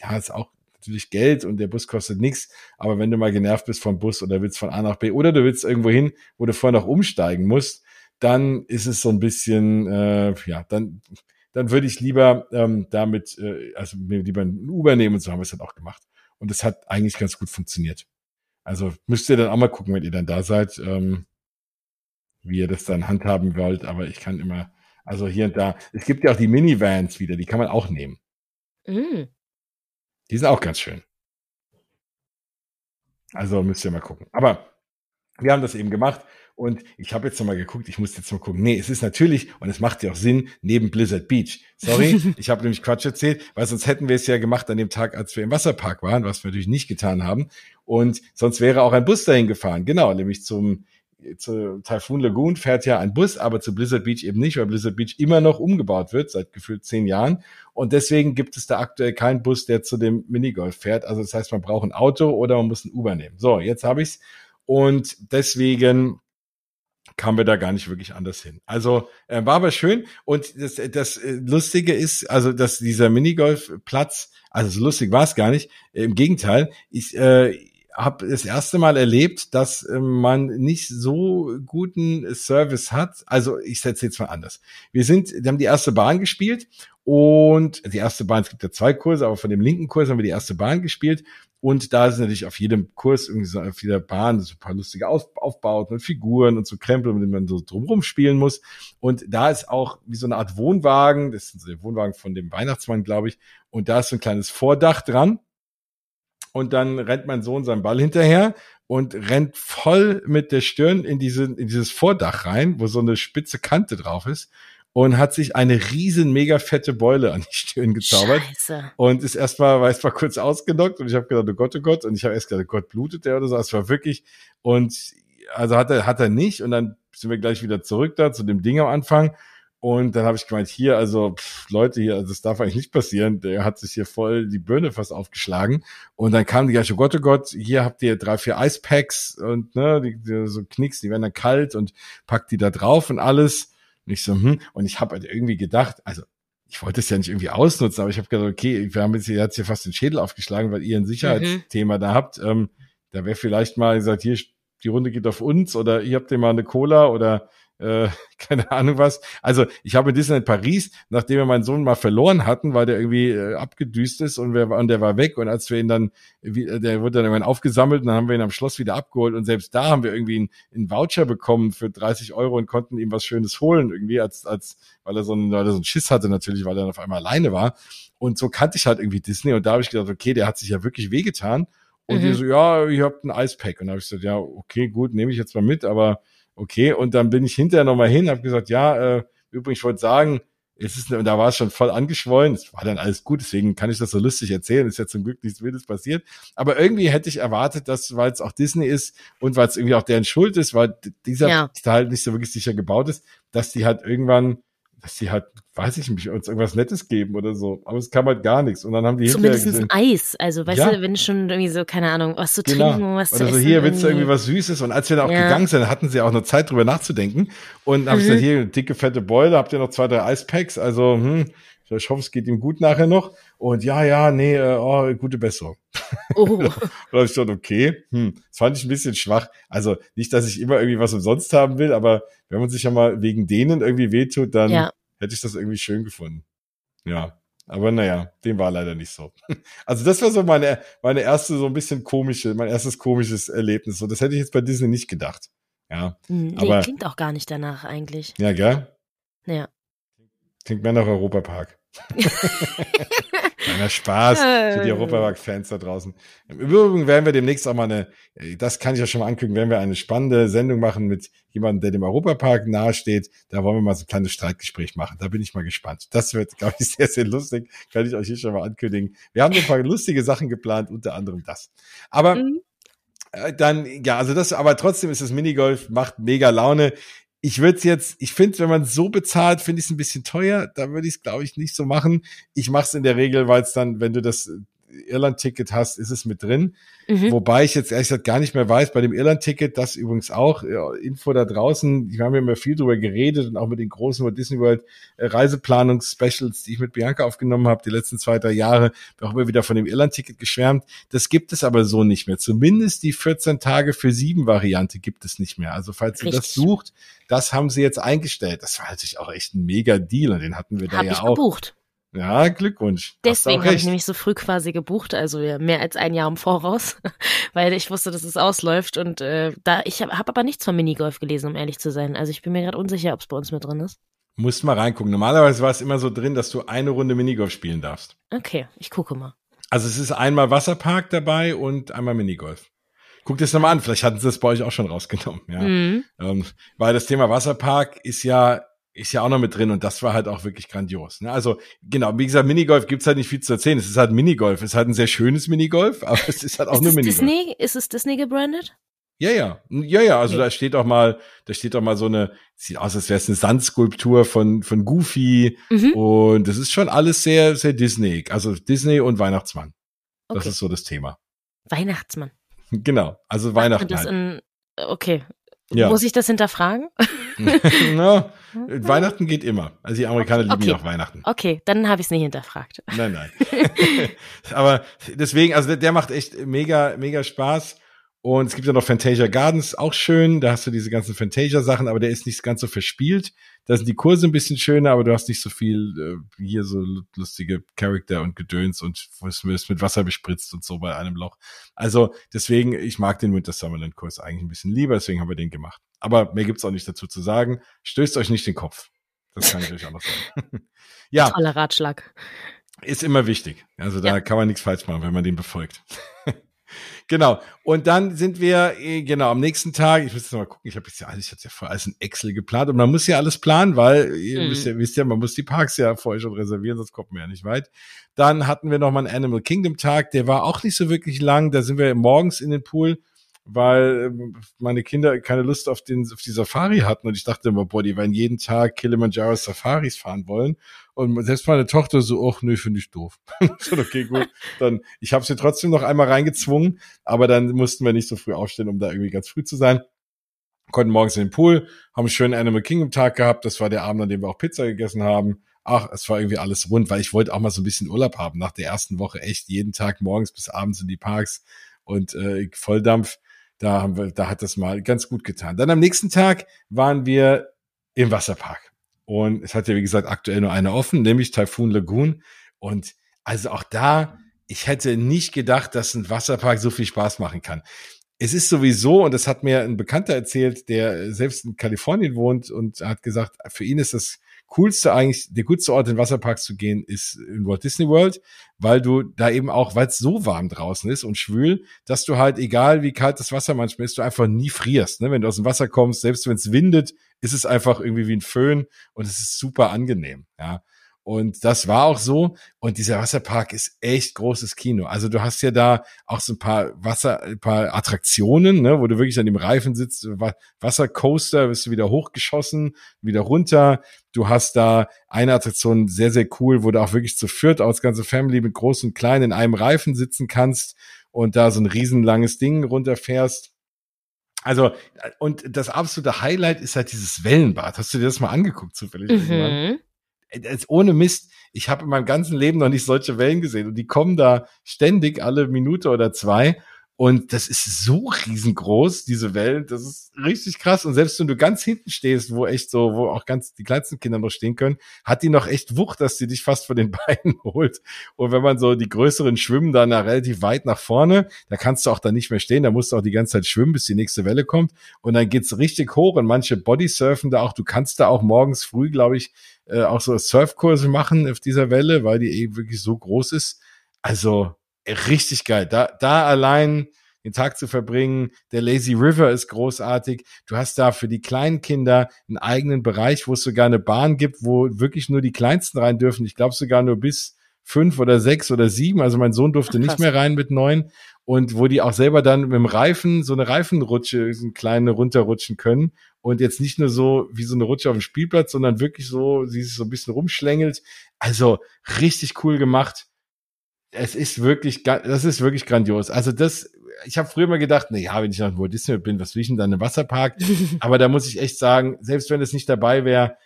Ja, ist auch natürlich Geld und der Bus kostet nichts. Aber wenn du mal genervt bist vom Bus oder willst von A nach B oder du willst irgendwo hin, wo du vorher noch umsteigen musst, dann ist es so ein bisschen, äh, ja, dann, dann würde ich lieber ähm, damit, äh, also lieber ein Uber nehmen und so haben wir es dann auch gemacht. Und es hat eigentlich ganz gut funktioniert. Also müsst ihr dann auch mal gucken, wenn ihr dann da seid, ähm, wie ihr das dann handhaben wollt. Aber ich kann immer, also hier und da, es gibt ja auch die Minivans wieder, die kann man auch nehmen. Mm. Die sind auch ganz schön. Also müsst ihr mal gucken. Aber wir haben das eben gemacht und ich habe jetzt noch mal geguckt, ich muss jetzt mal gucken. Nee, es ist natürlich, und es macht ja auch Sinn, neben Blizzard Beach. Sorry, ich habe nämlich Quatsch erzählt, weil sonst hätten wir es ja gemacht an dem Tag, als wir im Wasserpark waren, was wir natürlich nicht getan haben. Und sonst wäre auch ein Bus dahin gefahren, genau, nämlich zum zu Typhoon Lagoon fährt ja ein Bus, aber zu Blizzard Beach eben nicht, weil Blizzard Beach immer noch umgebaut wird, seit gefühlt zehn Jahren. Und deswegen gibt es da aktuell keinen Bus, der zu dem Minigolf fährt. Also das heißt, man braucht ein Auto oder man muss ein Uber nehmen. So, jetzt habe ich's. Und deswegen kamen wir da gar nicht wirklich anders hin. Also äh, war aber schön. Und das, das äh, Lustige ist, also dass dieser Minigolfplatz, also so lustig war es gar nicht. Im Gegenteil, ich, äh, habe das erste Mal erlebt, dass äh, man nicht so guten Service hat. Also ich setze jetzt mal anders. Wir sind, wir haben die erste Bahn gespielt und die erste Bahn, es gibt ja zwei Kurse, aber von dem linken Kurs haben wir die erste Bahn gespielt und da sind natürlich auf jedem Kurs irgendwie so auf jeder Bahn so ein paar lustige Aufbauten und Figuren und so Krempel, mit denen man so drumherum spielen muss. Und da ist auch wie so eine Art Wohnwagen, das ist so der Wohnwagen von dem Weihnachtsmann, glaube ich. Und da ist so ein kleines Vordach dran. Und dann rennt mein Sohn seinen Ball hinterher und rennt voll mit der Stirn in, diese, in dieses Vordach rein, wo so eine spitze Kante drauf ist und hat sich eine riesen mega fette Beule an die Stirn gezaubert Scheiße. und ist erstmal war erstmal kurz ausgenockt und ich habe gedacht, oh Gott, oh Gott und ich habe erst gedacht, oh Gott, blutet der oder so, es war wirklich und also hat er hat er nicht und dann sind wir gleich wieder zurück da zu dem Ding am Anfang und dann habe ich gemeint, hier, also pff, Leute, hier, also das darf eigentlich nicht passieren. Der hat sich hier voll die Birne fast aufgeschlagen. Und dann kam die gleich, oh Gott, oh Gott, hier habt ihr drei, vier Eispacks und ne, die, die, so Knicks, die werden dann kalt und packt die da drauf und alles. Und ich so, hm, und ich habe halt irgendwie gedacht, also ich wollte es ja nicht irgendwie ausnutzen, aber ich habe gedacht, okay, wir haben jetzt hier, jetzt hier fast den Schädel aufgeschlagen, weil ihr ein Sicherheitsthema mhm. da habt. Ähm, da wäre vielleicht mal gesagt, hier, die Runde geht auf uns oder ihr habt ihr mal eine Cola oder äh, keine Ahnung was. Also ich habe in Disneyland Paris, nachdem wir meinen Sohn mal verloren hatten, weil der irgendwie äh, abgedüst ist und, wir, und der war weg und als wir ihn dann, wie, äh, der wurde dann irgendwann aufgesammelt und dann haben wir ihn am Schloss wieder abgeholt und selbst da haben wir irgendwie einen, einen Voucher bekommen für 30 Euro und konnten ihm was Schönes holen irgendwie, als, als weil er so einen, weil er so einen Schiss hatte natürlich, weil er dann auf einmal alleine war. Und so kannte ich halt irgendwie Disney und da habe ich gedacht, okay, der hat sich ja wirklich wehgetan. Und mhm. die so, ja, ihr habt ein Eispack. Und da habe ich gesagt, ja, okay, gut, nehme ich jetzt mal mit, aber okay, und dann bin ich hinterher nochmal hin, habe gesagt, ja, äh, übrigens, ich wollte sagen, es ist, und da war es schon voll angeschwollen, es war dann alles gut, deswegen kann ich das so lustig erzählen, ist ja zum Glück nichts Wildes passiert, aber irgendwie hätte ich erwartet, dass, weil es auch Disney ist und weil es irgendwie auch deren Schuld ist, weil dieser ja. Teil nicht so wirklich sicher gebaut ist, dass die halt irgendwann dass sie halt, weiß ich nicht, uns irgendwas Nettes geben oder so. Aber es kam halt gar nichts. Und dann haben die Zumindest ein Eis. Also, weißt ja. du, wenn schon irgendwie so, keine Ahnung, was zu genau. trinken, was oder zu so, essen. hier willst du irgendwie was Süßes. Und als wir dann auch ja. gegangen sind, hatten sie auch noch Zeit drüber nachzudenken. Und dann mhm. habe ich gesagt, hier, dicke, fette Beule, habt ihr noch zwei, drei Eispacks? Also, hm, ich hoffe, es geht ihm gut nachher noch. Und ja, ja, nee, äh, oh, gute Besserung. Oh. da habe ich gedacht, okay, hm, das fand ich ein bisschen schwach. Also nicht, dass ich immer irgendwie was umsonst haben will, aber wenn man sich ja mal wegen denen irgendwie wehtut, dann ja hätte ich das irgendwie schön gefunden. Ja. Aber naja, dem war leider nicht so. Also das war so meine, meine erste so ein bisschen komische, mein erstes komisches Erlebnis. So, das hätte ich jetzt bei Disney nicht gedacht. Ja. Hm, nee, aber, klingt auch gar nicht danach eigentlich. Ja, gell? Ja. Klingt mehr nach Europapark. Kleiner Spaß für die Europapark-Fans da draußen. Im Übrigen werden wir demnächst auch mal eine, das kann ich ja schon mal ankündigen, werden wir eine spannende Sendung machen mit jemandem, der dem Europapark nahesteht. Da wollen wir mal so ein kleines Streitgespräch machen. Da bin ich mal gespannt. Das wird, glaube ich, sehr, sehr lustig. Kann ich euch hier schon mal ankündigen. Wir haben ein paar lustige Sachen geplant, unter anderem das. Aber mhm äh, dann, ja, also das, aber trotzdem ist das Minigolf, macht mega Laune ich würde es jetzt, ich finde, wenn man so bezahlt, finde ich es ein bisschen teuer. Da würde ich es, glaube ich, nicht so machen. Ich mache es in der Regel, weil es dann, wenn du das Irland-Ticket hast, ist es mit drin. Mhm. Wobei ich jetzt ehrlich gesagt gar nicht mehr weiß, bei dem Irland-Ticket, das übrigens auch, Info da draußen, wir haben ja immer viel drüber geredet und auch mit den großen Walt Disney World äh, Reiseplanungs-Specials, die ich mit Bianca aufgenommen habe, die letzten zwei, drei Jahre, auch immer wieder von dem Irland-Ticket geschwärmt. Das gibt es aber so nicht mehr. Zumindest die 14 Tage für sieben Variante gibt es nicht mehr. Also falls Richtig. ihr das sucht, das haben sie jetzt eingestellt. Das war natürlich auch echt ein mega Deal und den hatten wir da Hab ja ich auch. Gebucht. Ja, Glückwunsch. Deswegen habe ich nämlich so früh quasi gebucht, also mehr als ein Jahr im Voraus, weil ich wusste, dass es ausläuft und äh, da ich habe hab aber nichts von Minigolf gelesen, um ehrlich zu sein. Also ich bin mir gerade unsicher, ob es bei uns mit drin ist. Musst mal reingucken. Normalerweise war es immer so drin, dass du eine Runde Minigolf spielen darfst. Okay, ich gucke mal. Also es ist einmal Wasserpark dabei und einmal Minigolf. Guckt es nochmal an, vielleicht hatten sie das bei euch auch schon rausgenommen, ja. Mhm. Ähm, weil das Thema Wasserpark ist ja ist ja auch noch mit drin und das war halt auch wirklich grandios. Ne? Also genau, wie gesagt, Minigolf gibt's halt nicht viel zu erzählen. Es ist halt Minigolf. Es ist halt ein sehr schönes Minigolf, aber es ist halt auch ist nur Minigolf. Disney? Ist es Disney gebrandet? Ja, ja, ja, ja. Also okay. da steht auch mal, da steht auch mal so eine, sieht aus, als wäre es eine Sandskulptur von von Goofy mhm. und das ist schon alles sehr, sehr Disney. Also Disney und Weihnachtsmann. Das okay. ist so das Thema. Weihnachtsmann. Genau, also Weihnachten. Das halt. in, okay, ja. Muss ich das hinterfragen? no, Weihnachten geht immer. Also die Amerikaner lieben okay. auch Weihnachten. Okay, dann habe ich es nicht hinterfragt. Nein, nein. Aber deswegen, also der, der, macht echt mega, mega Spaß. Und es gibt ja noch Fantasia Gardens, auch schön. Da hast du diese ganzen Fantasia-Sachen, aber der ist nicht ganz so verspielt. Da sind die Kurse ein bisschen schöner, aber du hast nicht so viel äh, hier so lustige Charakter und Gedöns und es wirst mit Wasser bespritzt und so bei einem Loch. Also deswegen, ich mag den Winter Summerland Kurs eigentlich ein bisschen lieber, deswegen haben wir den gemacht. Aber mehr gibt's auch nicht dazu zu sagen. Stößt euch nicht den Kopf. Das kann ich euch auch noch sagen. ja. Toller Ratschlag. Ist immer wichtig. Also da ja. kann man nichts falsch machen, wenn man den befolgt. Genau. Und dann sind wir, äh, genau, am nächsten Tag, ich muss jetzt mal gucken, ich habe jetzt ja alles, ich hatte ja vorher alles in Excel geplant und man muss ja alles planen, weil ihr mhm. wisst, ja, wisst ja, man muss die Parks ja vorher schon reservieren, sonst kommt man ja nicht weit. Dann hatten wir nochmal einen Animal Kingdom Tag, der war auch nicht so wirklich lang, da sind wir morgens in den Pool weil ähm, meine Kinder keine Lust auf, den, auf die Safari hatten und ich dachte immer, boah, die werden jeden Tag Kilimanjaro Safaris fahren wollen. Und selbst meine Tochter so, ach nee, finde ich doof. okay, gut. Dann, ich habe sie trotzdem noch einmal reingezwungen, aber dann mussten wir nicht so früh aufstehen, um da irgendwie ganz früh zu sein. Konnten morgens in den Pool, haben einen schönen Animal Kingdom Tag gehabt. Das war der Abend, an dem wir auch Pizza gegessen haben. Ach, es war irgendwie alles rund, weil ich wollte auch mal so ein bisschen Urlaub haben. Nach der ersten Woche echt jeden Tag morgens bis abends in die Parks und äh, Volldampf da haben wir, da hat das mal ganz gut getan. Dann am nächsten Tag waren wir im Wasserpark. Und es hat ja, wie gesagt, aktuell nur eine offen, nämlich Typhoon Lagoon. Und also auch da, ich hätte nicht gedacht, dass ein Wasserpark so viel Spaß machen kann. Es ist sowieso, und das hat mir ein Bekannter erzählt, der selbst in Kalifornien wohnt und hat gesagt, für ihn ist das coolste eigentlich, der coolste Ort in Wasserparks zu gehen, ist in Walt Disney World, weil du da eben auch, weil es so warm draußen ist und schwül, dass du halt, egal wie kalt das Wasser manchmal ist, du einfach nie frierst. Ne? Wenn du aus dem Wasser kommst, selbst wenn es windet, ist es einfach irgendwie wie ein Föhn und es ist super angenehm. Ja. Und das war auch so. Und dieser Wasserpark ist echt großes Kino. Also du hast ja da auch so ein paar Wasser, ein paar Attraktionen, ne, wo du wirklich an dem Reifen sitzt, Wassercoaster, bist du wieder hochgeschossen, wieder runter. Du hast da eine Attraktion sehr, sehr cool, wo du auch wirklich zu viert als ganze Family mit groß und klein in einem Reifen sitzen kannst und da so ein riesenlanges Ding runterfährst. Also, und das absolute Highlight ist halt dieses Wellenbad. Hast du dir das mal angeguckt, zufällig? Mhm ohne Mist, ich habe in meinem ganzen Leben noch nicht solche Wellen gesehen und die kommen da ständig alle Minute oder zwei und das ist so riesengroß, diese Wellen, das ist richtig krass. Und selbst wenn du ganz hinten stehst, wo echt so, wo auch ganz die kleinsten Kinder noch stehen können, hat die noch echt Wucht, dass die dich fast vor den Beinen holt. Und wenn man so die größeren schwimmen dann da relativ weit nach vorne, da kannst du auch da nicht mehr stehen, da musst du auch die ganze Zeit schwimmen, bis die nächste Welle kommt. Und dann geht's richtig hoch und manche Bodysurfen da auch. Du kannst da auch morgens früh, glaube ich, äh, auch so Surfkurse machen auf dieser Welle, weil die eben wirklich so groß ist. Also richtig geil. Da, da allein den Tag zu verbringen. Der Lazy River ist großartig. Du hast da für die kleinen Kinder einen eigenen Bereich, wo es sogar eine Bahn gibt, wo wirklich nur die Kleinsten rein dürfen. Ich glaube sogar nur bis fünf oder sechs oder sieben. Also mein Sohn durfte Ach, nicht mehr rein mit neun. Und wo die auch selber dann mit dem Reifen, so eine Reifenrutsche, so eine kleine runterrutschen können. Und jetzt nicht nur so wie so eine Rutsche auf dem Spielplatz, sondern wirklich so, sie sich so ein bisschen rumschlängelt. Also richtig cool gemacht es ist wirklich, das ist wirklich grandios. Also das, ich habe früher mal gedacht, na ja, wenn ich nach Walt Disney bin, was will ich denn dann im Wasserpark? Aber da muss ich echt sagen, selbst wenn es nicht dabei wäre,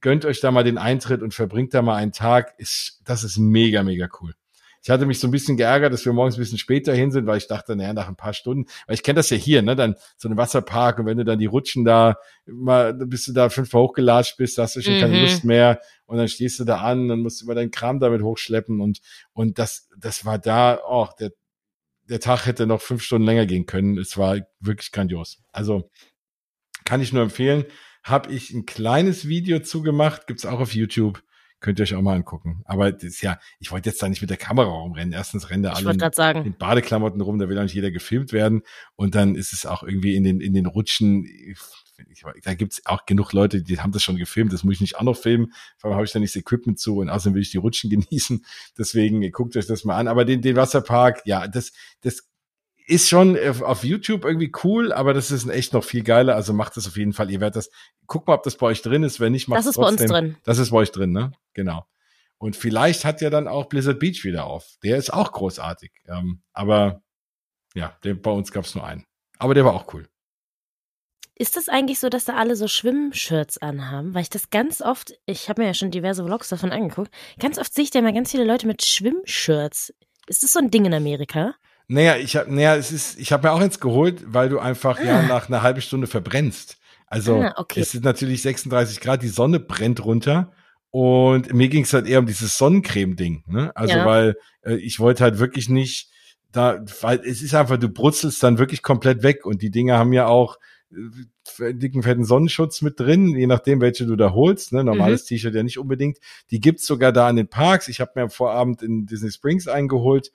gönnt euch da mal den Eintritt und verbringt da mal einen Tag. Ist, das ist mega, mega cool. Ich hatte mich so ein bisschen geärgert, dass wir morgens ein bisschen später hin sind, weil ich dachte, naja, nach ein paar Stunden, weil ich kenne das ja hier, ne, dann so ein Wasserpark und wenn du dann die Rutschen da, mal, bis du da fünfmal hochgelatscht bist, hast du schon mhm. keine Lust mehr und dann stehst du da an, dann musst du immer deinen Kram damit hochschleppen und, und das, das war da, oh, der, der Tag hätte noch fünf Stunden länger gehen können. Es war wirklich grandios. Also kann ich nur empfehlen. Habe ich ein kleines Video zugemacht, gibt's auch auf YouTube. Könnt ihr euch auch mal angucken. Aber das ist ja, ich wollte jetzt da nicht mit der Kamera rumrennen. Erstens rennen da alle in, in, Badeklamotten rum, da will auch nicht jeder gefilmt werden. Und dann ist es auch irgendwie in den, in den Rutschen, ich, da gibt's auch genug Leute, die haben das schon gefilmt, das muss ich nicht auch noch filmen, vor allem habe ich da nicht das Equipment zu und außerdem will ich die Rutschen genießen. Deswegen guckt euch das mal an. Aber den, den Wasserpark, ja, das, das ist schon auf YouTube irgendwie cool, aber das ist echt noch viel geiler. Also macht das auf jeden Fall. Ihr werdet das, guck mal, ob das bei euch drin ist. Wenn nicht, macht Das ist trotzdem. bei uns drin. Das ist bei euch drin, ne? Genau. Und vielleicht hat ja dann auch Blizzard Beach wieder auf. Der ist auch großartig. Ähm, aber ja, den, bei uns gab es nur einen. Aber der war auch cool. Ist das eigentlich so, dass da alle so Schwimmshirts anhaben? Weil ich das ganz oft, ich habe mir ja schon diverse Vlogs davon angeguckt, ganz oft sehe ich da immer ganz viele Leute mit Schwimmshirts. Ist das so ein Ding in Amerika? Naja, ich habe, naja, es ist, ich habe mir auch eins geholt, weil du einfach ah. ja nach einer halben Stunde verbrennst. Also ah, okay. es ist natürlich 36 Grad, die Sonne brennt runter. Und mir ging es halt eher um dieses Sonnencreme-Ding. Ne? Also ja. weil äh, ich wollte halt wirklich nicht da, weil es ist einfach, du brutzelst dann wirklich komplett weg und die Dinger haben ja auch äh, dicken fetten Sonnenschutz mit drin, je nachdem, welche du da holst. Ne? Normales mhm. T-Shirt ja nicht unbedingt. Die gibt's sogar da in den Parks. Ich habe mir am Vorabend in Disney Springs eingeholt.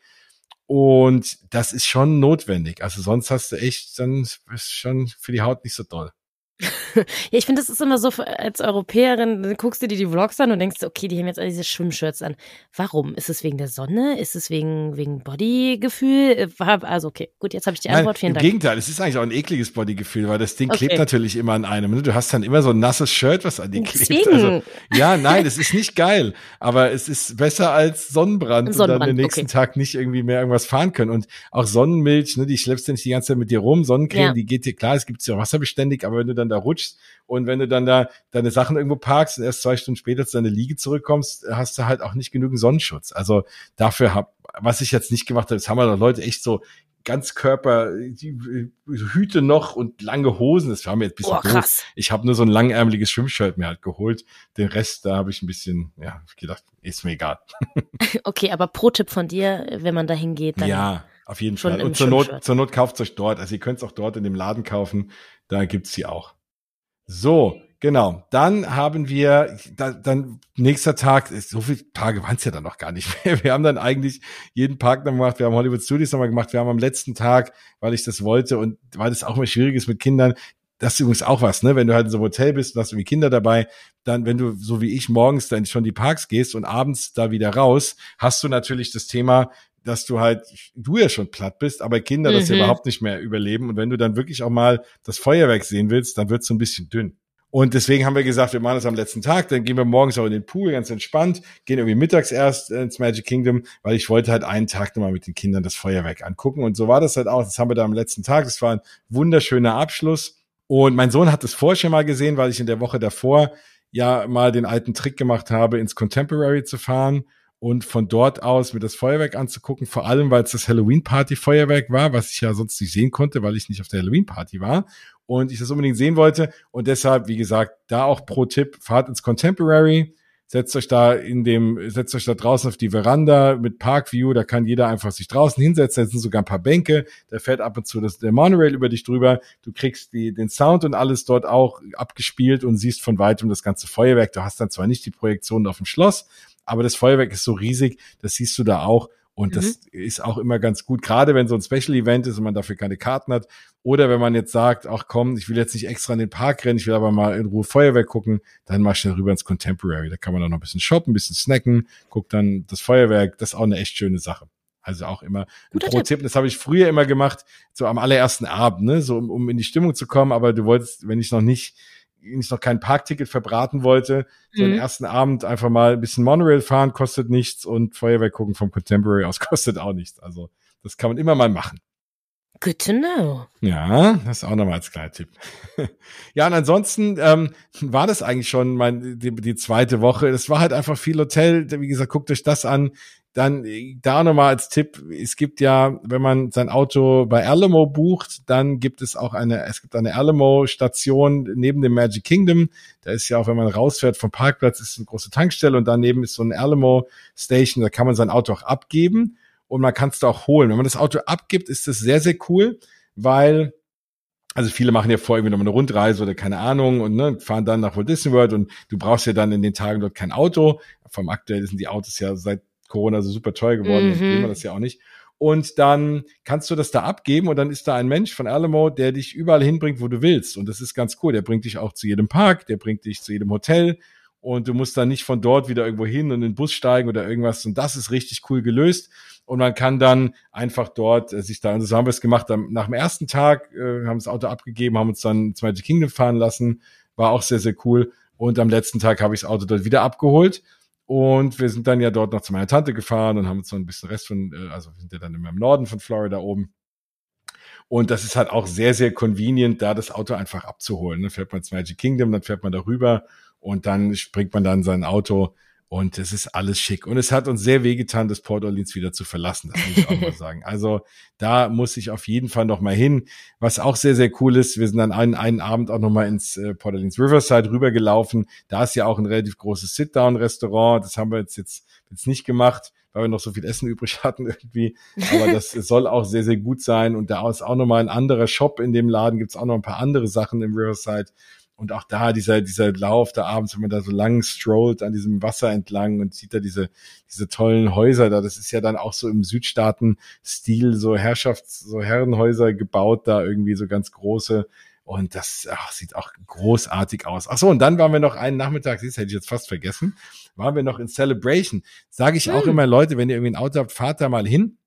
Und das ist schon notwendig. Also sonst hast du echt, dann ist schon für die Haut nicht so toll. ja, ich finde, das ist immer so, als Europäerin, dann guckst du dir die Vlogs an und denkst, okay, die haben jetzt alle diese Schwimmshirts an. Warum? Ist es wegen der Sonne? Ist es wegen, wegen Bodygefühl? Äh, also, okay, gut, jetzt habe ich die Antwort. Nein, Vielen Dank. Im Gegenteil, es ist eigentlich auch ein ekliges Bodygefühl, weil das Ding okay. klebt natürlich immer an einem. Ne? Du hast dann immer so ein nasses Shirt, was an dir klebt. Also, ja, nein, es ist nicht geil, aber es ist besser als Sonnenbrand, Sonnenbrand und dann den nächsten okay. Tag nicht irgendwie mehr irgendwas fahren können. Und auch Sonnenmilch, ne, die schleppst du nicht die ganze Zeit mit dir rum. Sonnencreme, ja. die geht dir, klar, es gibt ja wasserbeständig, aber wenn du dann da rutschst und wenn du dann da deine Sachen irgendwo parkst und erst zwei Stunden später zu deiner Liege zurückkommst, hast du halt auch nicht genügend Sonnenschutz. Also dafür hab, was ich jetzt nicht gemacht habe, das haben wir Leute echt so Ganzkörper, die Hüte noch und lange Hosen. Das war mir jetzt ein bisschen oh, krass. Doof. Ich habe nur so ein langärmeliges Schwimmshirt mir halt geholt. Den Rest, da habe ich ein bisschen, ja, gedacht, ist mir egal. okay, aber Pro-Tipp von dir, wenn man da hingeht, dann. Ja, auf jeden Fall. Und zur Not, zur Not kauft euch dort. Also ihr könnt es auch dort in dem Laden kaufen. Da gibt's sie auch. So, genau. Dann haben wir, da, dann nächster Tag, so viele Tage waren es ja dann noch gar nicht mehr. Wir haben dann eigentlich jeden Park noch gemacht. Wir haben Hollywood Studios nochmal gemacht. Wir haben am letzten Tag, weil ich das wollte und weil das auch mal schwierig ist mit Kindern, das ist übrigens auch was, ne? Wenn du halt in so einem Hotel bist und hast irgendwie Kinder dabei, dann, wenn du, so wie ich, morgens dann schon die Parks gehst und abends da wieder raus, hast du natürlich das Thema, dass du halt, du ja schon platt bist, aber Kinder mhm. das ja überhaupt nicht mehr überleben. Und wenn du dann wirklich auch mal das Feuerwerk sehen willst, dann wird es so ein bisschen dünn. Und deswegen haben wir gesagt, wir machen das am letzten Tag, dann gehen wir morgens auch in den Pool, ganz entspannt, gehen irgendwie mittags erst ins Magic Kingdom, weil ich wollte halt einen Tag nochmal mit den Kindern das Feuerwerk angucken. Und so war das halt auch. Das haben wir da am letzten Tag. Das war ein wunderschöner Abschluss. Und mein Sohn hat es vorher schon mal gesehen, weil ich in der Woche davor ja mal den alten Trick gemacht habe, ins Contemporary zu fahren und von dort aus mir das Feuerwerk anzugucken, vor allem weil es das Halloween-Party-Feuerwerk war, was ich ja sonst nicht sehen konnte, weil ich nicht auf der Halloween-Party war und ich das unbedingt sehen wollte. Und deshalb, wie gesagt, da auch pro Tipp, fahrt ins Contemporary, setzt euch da in dem, setzt euch da draußen auf die Veranda mit Parkview, da kann jeder einfach sich draußen hinsetzen, da sind sogar ein paar Bänke, da fährt ab und zu das, der Monorail über dich drüber, du kriegst die, den Sound und alles dort auch abgespielt und siehst von weitem das ganze Feuerwerk. Du hast dann zwar nicht die Projektion auf dem Schloss, aber das Feuerwerk ist so riesig, das siehst du da auch. Und mhm. das ist auch immer ganz gut, gerade wenn so ein Special Event ist und man dafür keine Karten hat. Oder wenn man jetzt sagt, ach komm, ich will jetzt nicht extra in den Park rennen, ich will aber mal in Ruhe Feuerwerk gucken, dann mach schnell rüber ins Contemporary. Da kann man dann noch ein bisschen shoppen, ein bisschen snacken, guckt dann das Feuerwerk. Das ist auch eine echt schöne Sache. Also auch immer ein Pro-Tipp. Das habe ich früher immer gemacht, so am allerersten Abend, ne, so um, um in die Stimmung zu kommen. Aber du wolltest, wenn ich noch nicht ich noch kein Parkticket verbraten wollte, so mhm. den ersten Abend einfach mal ein bisschen Monorail fahren, kostet nichts und Feuerwehr gucken vom Contemporary aus kostet auch nichts. Also das kann man immer mal machen. Good to know. Ja, das ist auch nochmal als kleiner Tipp. ja, und ansonsten ähm, war das eigentlich schon mein, die, die zweite Woche. Das war halt einfach viel Hotel. Wie gesagt, guckt euch das an. Dann da nochmal als Tipp, es gibt ja, wenn man sein Auto bei Alamo bucht, dann gibt es auch eine, es gibt eine Alamo-Station neben dem Magic Kingdom. Da ist ja auch, wenn man rausfährt vom Parkplatz, ist eine große Tankstelle und daneben ist so eine Alamo-Station, da kann man sein Auto auch abgeben und man kann es da auch holen. Wenn man das Auto abgibt, ist das sehr, sehr cool, weil also viele machen ja vor irgendwie nochmal eine Rundreise oder keine Ahnung und ne, fahren dann nach Walt Disney World und du brauchst ja dann in den Tagen dort kein Auto. Vom aktuell sind die Autos ja seit Corona so super teuer geworden, mhm. will man das ja auch nicht. Und dann kannst du das da abgeben und dann ist da ein Mensch von Alamo, der dich überall hinbringt, wo du willst. Und das ist ganz cool. Der bringt dich auch zu jedem Park, der bringt dich zu jedem Hotel und du musst dann nicht von dort wieder irgendwo hin und in den Bus steigen oder irgendwas. Und das ist richtig cool gelöst. Und man kann dann einfach dort äh, sich da, also so haben wir es gemacht, nach dem ersten Tag äh, haben das Auto abgegeben, haben uns dann ins Magic Kingdom fahren lassen. War auch sehr, sehr cool. Und am letzten Tag habe ich das Auto dort wieder abgeholt. Und wir sind dann ja dort noch zu meiner Tante gefahren und haben uns so ein bisschen Rest von, äh, also wir sind ja dann immer im Norden von Florida oben. Und das ist halt auch sehr, sehr convenient, da das Auto einfach abzuholen. Dann fährt man ins Magic Kingdom, dann fährt man darüber und dann springt man dann sein Auto Und es ist alles schick. Und es hat uns sehr wehgetan, das Port Orleans wieder zu verlassen. Das muss ich auch mal sagen. Also da muss ich auf jeden Fall noch mal hin. Was auch sehr, sehr cool ist, wir sind dann einen, einen Abend auch noch mal ins äh, Port Orleans Riverside rübergelaufen. Da ist ja auch ein relativ großes Sit-Down-Restaurant. Das haben wir jetzt, jetzt, jetzt nicht gemacht weil wir noch so viel Essen übrig hatten irgendwie. Aber das soll auch sehr, sehr gut sein. Und da ist auch nochmal ein anderer Shop in dem Laden, gibt's auch noch ein paar andere Sachen im Riverside. Und auch da dieser, dieser Lauf da abends, wenn man da so lang strollt an diesem Wasser entlang und sieht da diese, diese tollen Häuser da. Das ist ja dann auch so im Südstaaten-Stil, so Herrschafts-, so Herrenhäuser gebaut da irgendwie, so ganz große. Und das ach, sieht auch großartig aus. Ach so, und dann waren wir noch einen Nachmittag, das hätte ich jetzt fast vergessen, waren wir noch in Celebration. Sage ich hm. auch immer, Leute, wenn ihr irgendwie ein Auto habt, fahrt da mal hin.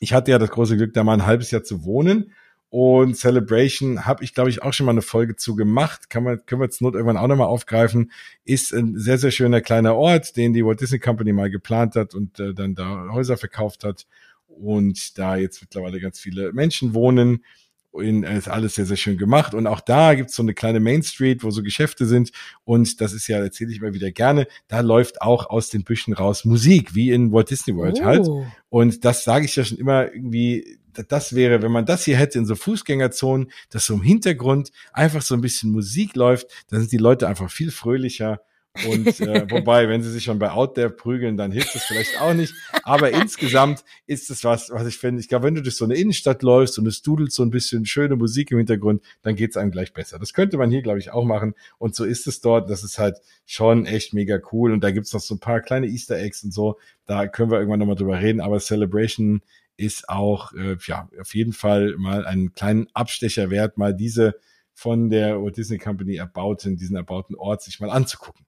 Ich hatte ja das große Glück, da mal ein halbes Jahr zu wohnen und Celebration habe ich, glaube ich, auch schon mal eine Folge zu gemacht. Kann man, können wir jetzt Not irgendwann auch nochmal aufgreifen. Ist ein sehr, sehr schöner kleiner Ort, den die Walt Disney Company mal geplant hat und äh, dann da Häuser verkauft hat. Und da jetzt mittlerweile ganz viele Menschen wohnen. In, ist alles sehr, sehr schön gemacht. Und auch da gibt's so eine kleine Main Street, wo so Geschäfte sind. Und das ist ja, erzähle ich immer wieder gerne, da läuft auch aus den Büschen raus Musik, wie in Walt Disney World halt. oh. halt. Und das sage ich ja schon immer irgendwie, das wäre, wenn man das hier hätte in so Fußgängerzonen, dass so im Hintergrund einfach so ein bisschen Musik läuft, dann sind die Leute einfach viel fröhlicher. Und äh, wobei, wenn sie sich schon bei Out There prügeln, dann hilft es vielleicht auch nicht. Aber insgesamt ist es was, was ich finde. Ich glaube, wenn du durch so eine Innenstadt läufst und es dudelt so ein bisschen schöne Musik im Hintergrund, dann geht's einem gleich besser. Das könnte man hier, glaube ich, auch machen. Und so ist es dort. Das ist halt schon echt mega cool. Und da gibt's noch so ein paar kleine Easter Eggs und so. Da können wir irgendwann nochmal drüber reden. Aber Celebration ist auch äh, ja auf jeden Fall mal einen kleinen Abstecher wert, mal diese von der Walt Disney Company erbauten, diesen erbauten Ort sich mal anzugucken.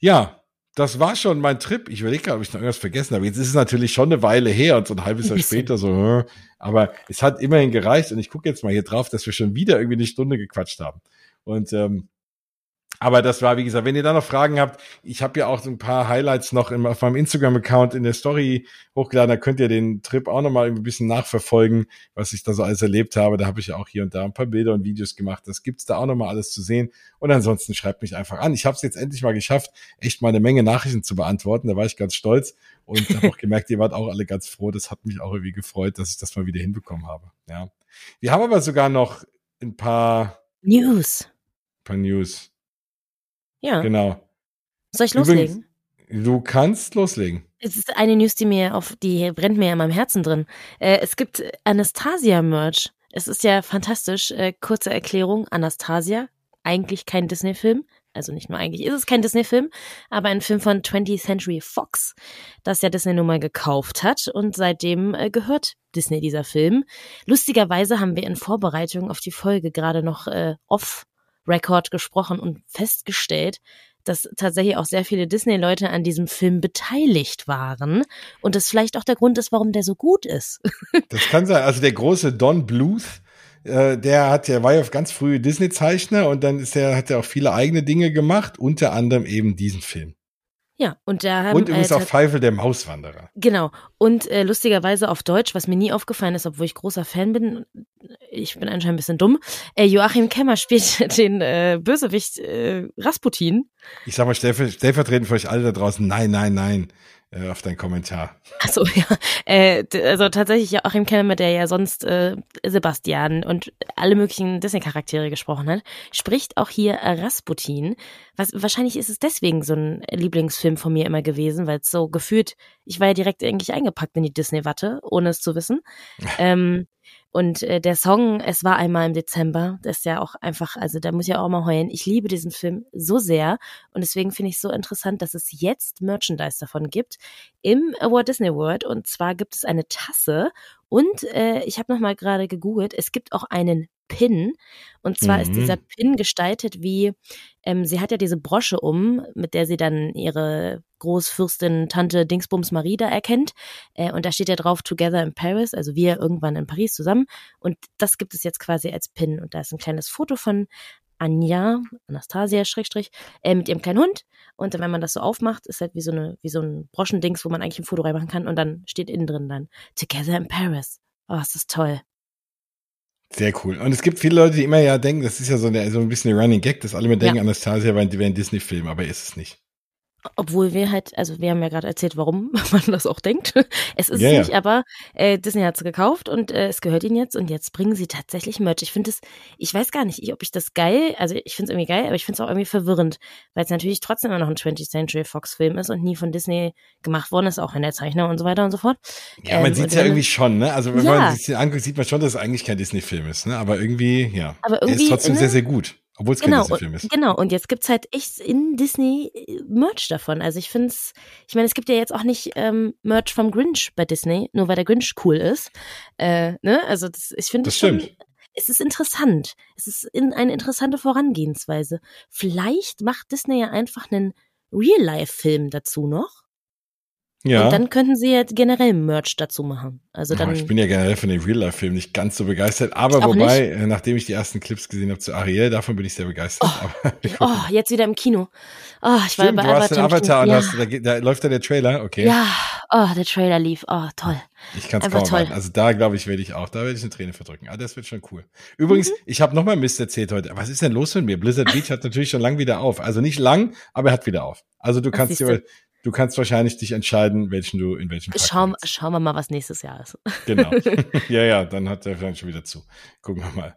Ja, das war schon mein Trip. Ich überlege ob ich noch irgendwas vergessen habe. Jetzt ist es natürlich schon eine Weile her und so ein halbes Jahr später so, aber es hat immerhin gereicht und ich gucke jetzt mal hier drauf, dass wir schon wieder irgendwie eine Stunde gequatscht haben. Und ähm, aber das war, wie gesagt, wenn ihr da noch Fragen habt, ich habe ja auch so ein paar Highlights noch in, auf meinem Instagram-Account in der Story hochgeladen. Da könnt ihr den Trip auch nochmal ein bisschen nachverfolgen, was ich da so alles erlebt habe. Da habe ich ja auch hier und da ein paar Bilder und Videos gemacht. Das gibt's da auch nochmal alles zu sehen. Und ansonsten schreibt mich einfach an. Ich habe es jetzt endlich mal geschafft, echt mal eine Menge Nachrichten zu beantworten. Da war ich ganz stolz und habe auch gemerkt, ihr wart auch alle ganz froh. Das hat mich auch irgendwie gefreut, dass ich das mal wieder hinbekommen habe. Ja. Wir haben aber sogar noch ein paar News. Ein paar News. Ja. Genau. Soll ich loslegen? Übrigens, du kannst loslegen. Es ist eine News, die mir auf, die brennt mir in meinem Herzen drin. Äh, es gibt Anastasia-Merch. Es ist ja fantastisch. Äh, kurze Erklärung. Anastasia, eigentlich kein Disney-Film. Also nicht nur eigentlich ist es kein Disney-Film, aber ein Film von 20th Century Fox, das ja Disney nun mal gekauft hat und seitdem äh, gehört Disney dieser Film. Lustigerweise haben wir in Vorbereitung auf die Folge gerade noch äh, off Record gesprochen und festgestellt, dass tatsächlich auch sehr viele Disney-Leute an diesem Film beteiligt waren und das vielleicht auch der Grund ist, warum der so gut ist. das kann sein. Also der große Don Bluth, äh, der hat ja war ja ganz früh Disney-Zeichner und dann ist er hat er auch viele eigene Dinge gemacht, unter anderem eben diesen Film. Ja, und da haben Und übrigens äh, auch Pfeifel der Mauswanderer. Genau. Und äh, lustigerweise auf Deutsch, was mir nie aufgefallen ist, obwohl ich großer Fan bin, ich bin anscheinend ein bisschen dumm, äh, Joachim Kemmer spielt den äh, Bösewicht äh, Rasputin. Ich sag mal stellvertretend für euch alle da draußen, nein, nein, nein äh, auf deinen Kommentar. Achso, ja. Äh, also tatsächlich Joachim Kemmer, der ja sonst äh, Sebastian und alle möglichen Disney-Charaktere gesprochen hat, spricht auch hier Rasputin. Was, wahrscheinlich ist es deswegen so ein Lieblingsfilm von mir immer gewesen, weil es so gefühlt, ich war ja direkt eigentlich eingepackt in die Disney-Watte, ohne es zu wissen. ähm, und äh, der Song Es war einmal im Dezember, das ist ja auch einfach, also da muss ich ja auch mal heulen. Ich liebe diesen Film so sehr und deswegen finde ich es so interessant, dass es jetzt Merchandise davon gibt im Walt Disney World. Und zwar gibt es eine Tasse und äh, ich habe nochmal gerade gegoogelt, es gibt auch einen Pin. Und zwar mhm. ist dieser Pin gestaltet wie, ähm, sie hat ja diese Brosche um, mit der sie dann ihre Großfürstin, Tante Dingsbums Marie da erkennt. Äh, und da steht ja drauf Together in Paris, also wir irgendwann in Paris zusammen. Und das gibt es jetzt quasi als Pin. Und da ist ein kleines Foto von Anja, Anastasia, Schrägstrich, äh, mit ihrem kleinen Hund. Und wenn man das so aufmacht, ist halt wie so eine, wie so ein Broschendings, wo man eigentlich ein Foto reinmachen kann. Und dann steht innen drin dann Together in Paris. Oh, ist das toll. Sehr cool. Und es gibt viele Leute, die immer ja denken, das ist ja so, eine, so ein bisschen ein Running Gag, dass alle mir denken, ja. Anastasia wäre ein Disney-Film, aber ist es nicht. Obwohl wir halt, also wir haben ja gerade erzählt, warum man das auch denkt. Es ist ja. nicht, aber äh, Disney hat es gekauft und äh, es gehört ihnen jetzt und jetzt bringen sie tatsächlich Merch. Ich finde es, ich weiß gar nicht, ob ich das geil, also ich finde es irgendwie geil, aber ich finde es auch irgendwie verwirrend, weil es natürlich trotzdem immer noch ein 20th Century Fox Film ist und nie von Disney gemacht worden ist, auch wenn der Zeichner und so weiter und so fort. Ja, man Ähm, sieht und ja irgendwie schon, ne? Also wenn Ja. man sich den anguckt, sieht man schon, dass es eigentlich kein Disney-Film ist, ne? Aber irgendwie, ja. Aber er ist irgendwie, trotzdem ne? sehr, sehr gut. Obwohl es kein Genau, Disney-Film ist. genau. Und jetzt gibt's halt echt in Disney äh, Merch davon. Also ich find's, ich meine, es gibt ja jetzt auch nicht ähm, Merch vom Grinch bei Disney, nur weil der Grinch cool ist. Äh, ne? Also das, ich finde Das es schon, es ist interessant. Es ist in eine interessante Vorangehensweise. Vielleicht macht Disney ja einfach einen Real-Life-Film dazu noch. Ja. Und dann könnten sie ja generell Merch dazu machen. Also Oh, dann. ich bin ja generell von den Real-Life-Filmen nicht ganz so begeistert, aber wobei, äh, nachdem ich die ersten Clips gesehen habe zu Ariel, davon bin ich sehr begeistert. aber oh, jetzt wieder im Kino. Oh, ich war Stimmt, bei du hast den Avatar und Kino. hast, da, da läuft da der Trailer, okay. Ja, oh, der Trailer lief. Oh, toll. Ich kann es kaum toll. Also da glaube ich, werde ich auch, da werde ich eine Träne verdrücken. Ah, das wird schon cool. Übrigens, Mhm. ich habe nochmal Mist erzählt heute. Was ist denn los mit mir? Blizzard Beach hat natürlich schon lang wieder auf. Also nicht lang, aber er hat wieder auf. Also du Ach, kannst dir, du kannst wahrscheinlich dich entscheiden, welchen du in welchem Park du Schauen, wir mal, was nächstes Jahr ist. Genau. ja, ja, dann hat er vielleicht schon wieder zu. Gucken wir mal.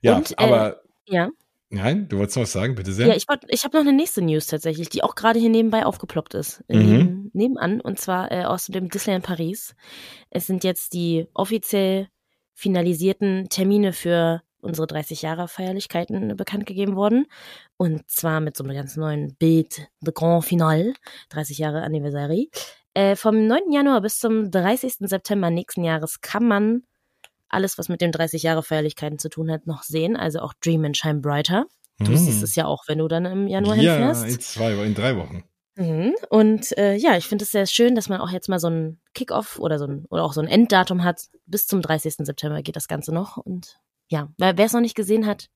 Ja, Und, äh, aber Ja. Nein, du wolltest noch was sagen, bitte sehr. Ja, ich, ich habe noch eine nächste News tatsächlich, die auch gerade hier nebenbei aufgeploppt ist. äh, Mhm. Neben, nebenan. Und zwar äh, aus dem Disneyland Paris. Es sind jetzt die offiziell finalisierten Termine für unsere 30 Jahre Feierlichkeiten bekannt gegeben worden. Und zwar mit so einem ganz neuen Bild, The Grand Finale, 30 Jahre Anniversary. Äh, vom 9. Januar bis zum 30. September nächsten Jahres kann man alles, was mit den 30 Jahre Feierlichkeiten zu tun hat, noch sehen. Also auch Dream and Shine Brighter. Du Mhm. siehst es ja auch, wenn du dann im Januar ja, hinfährst. in zwei, in drei Wochen. Mhm. Und äh, ja, ich finde es sehr schön, dass man auch jetzt mal so ein Kickoff oder so ein oder auch so ein Enddatum hat. Bis zum 30. September geht das Ganze noch. Und ja, wer es noch nicht gesehen hat,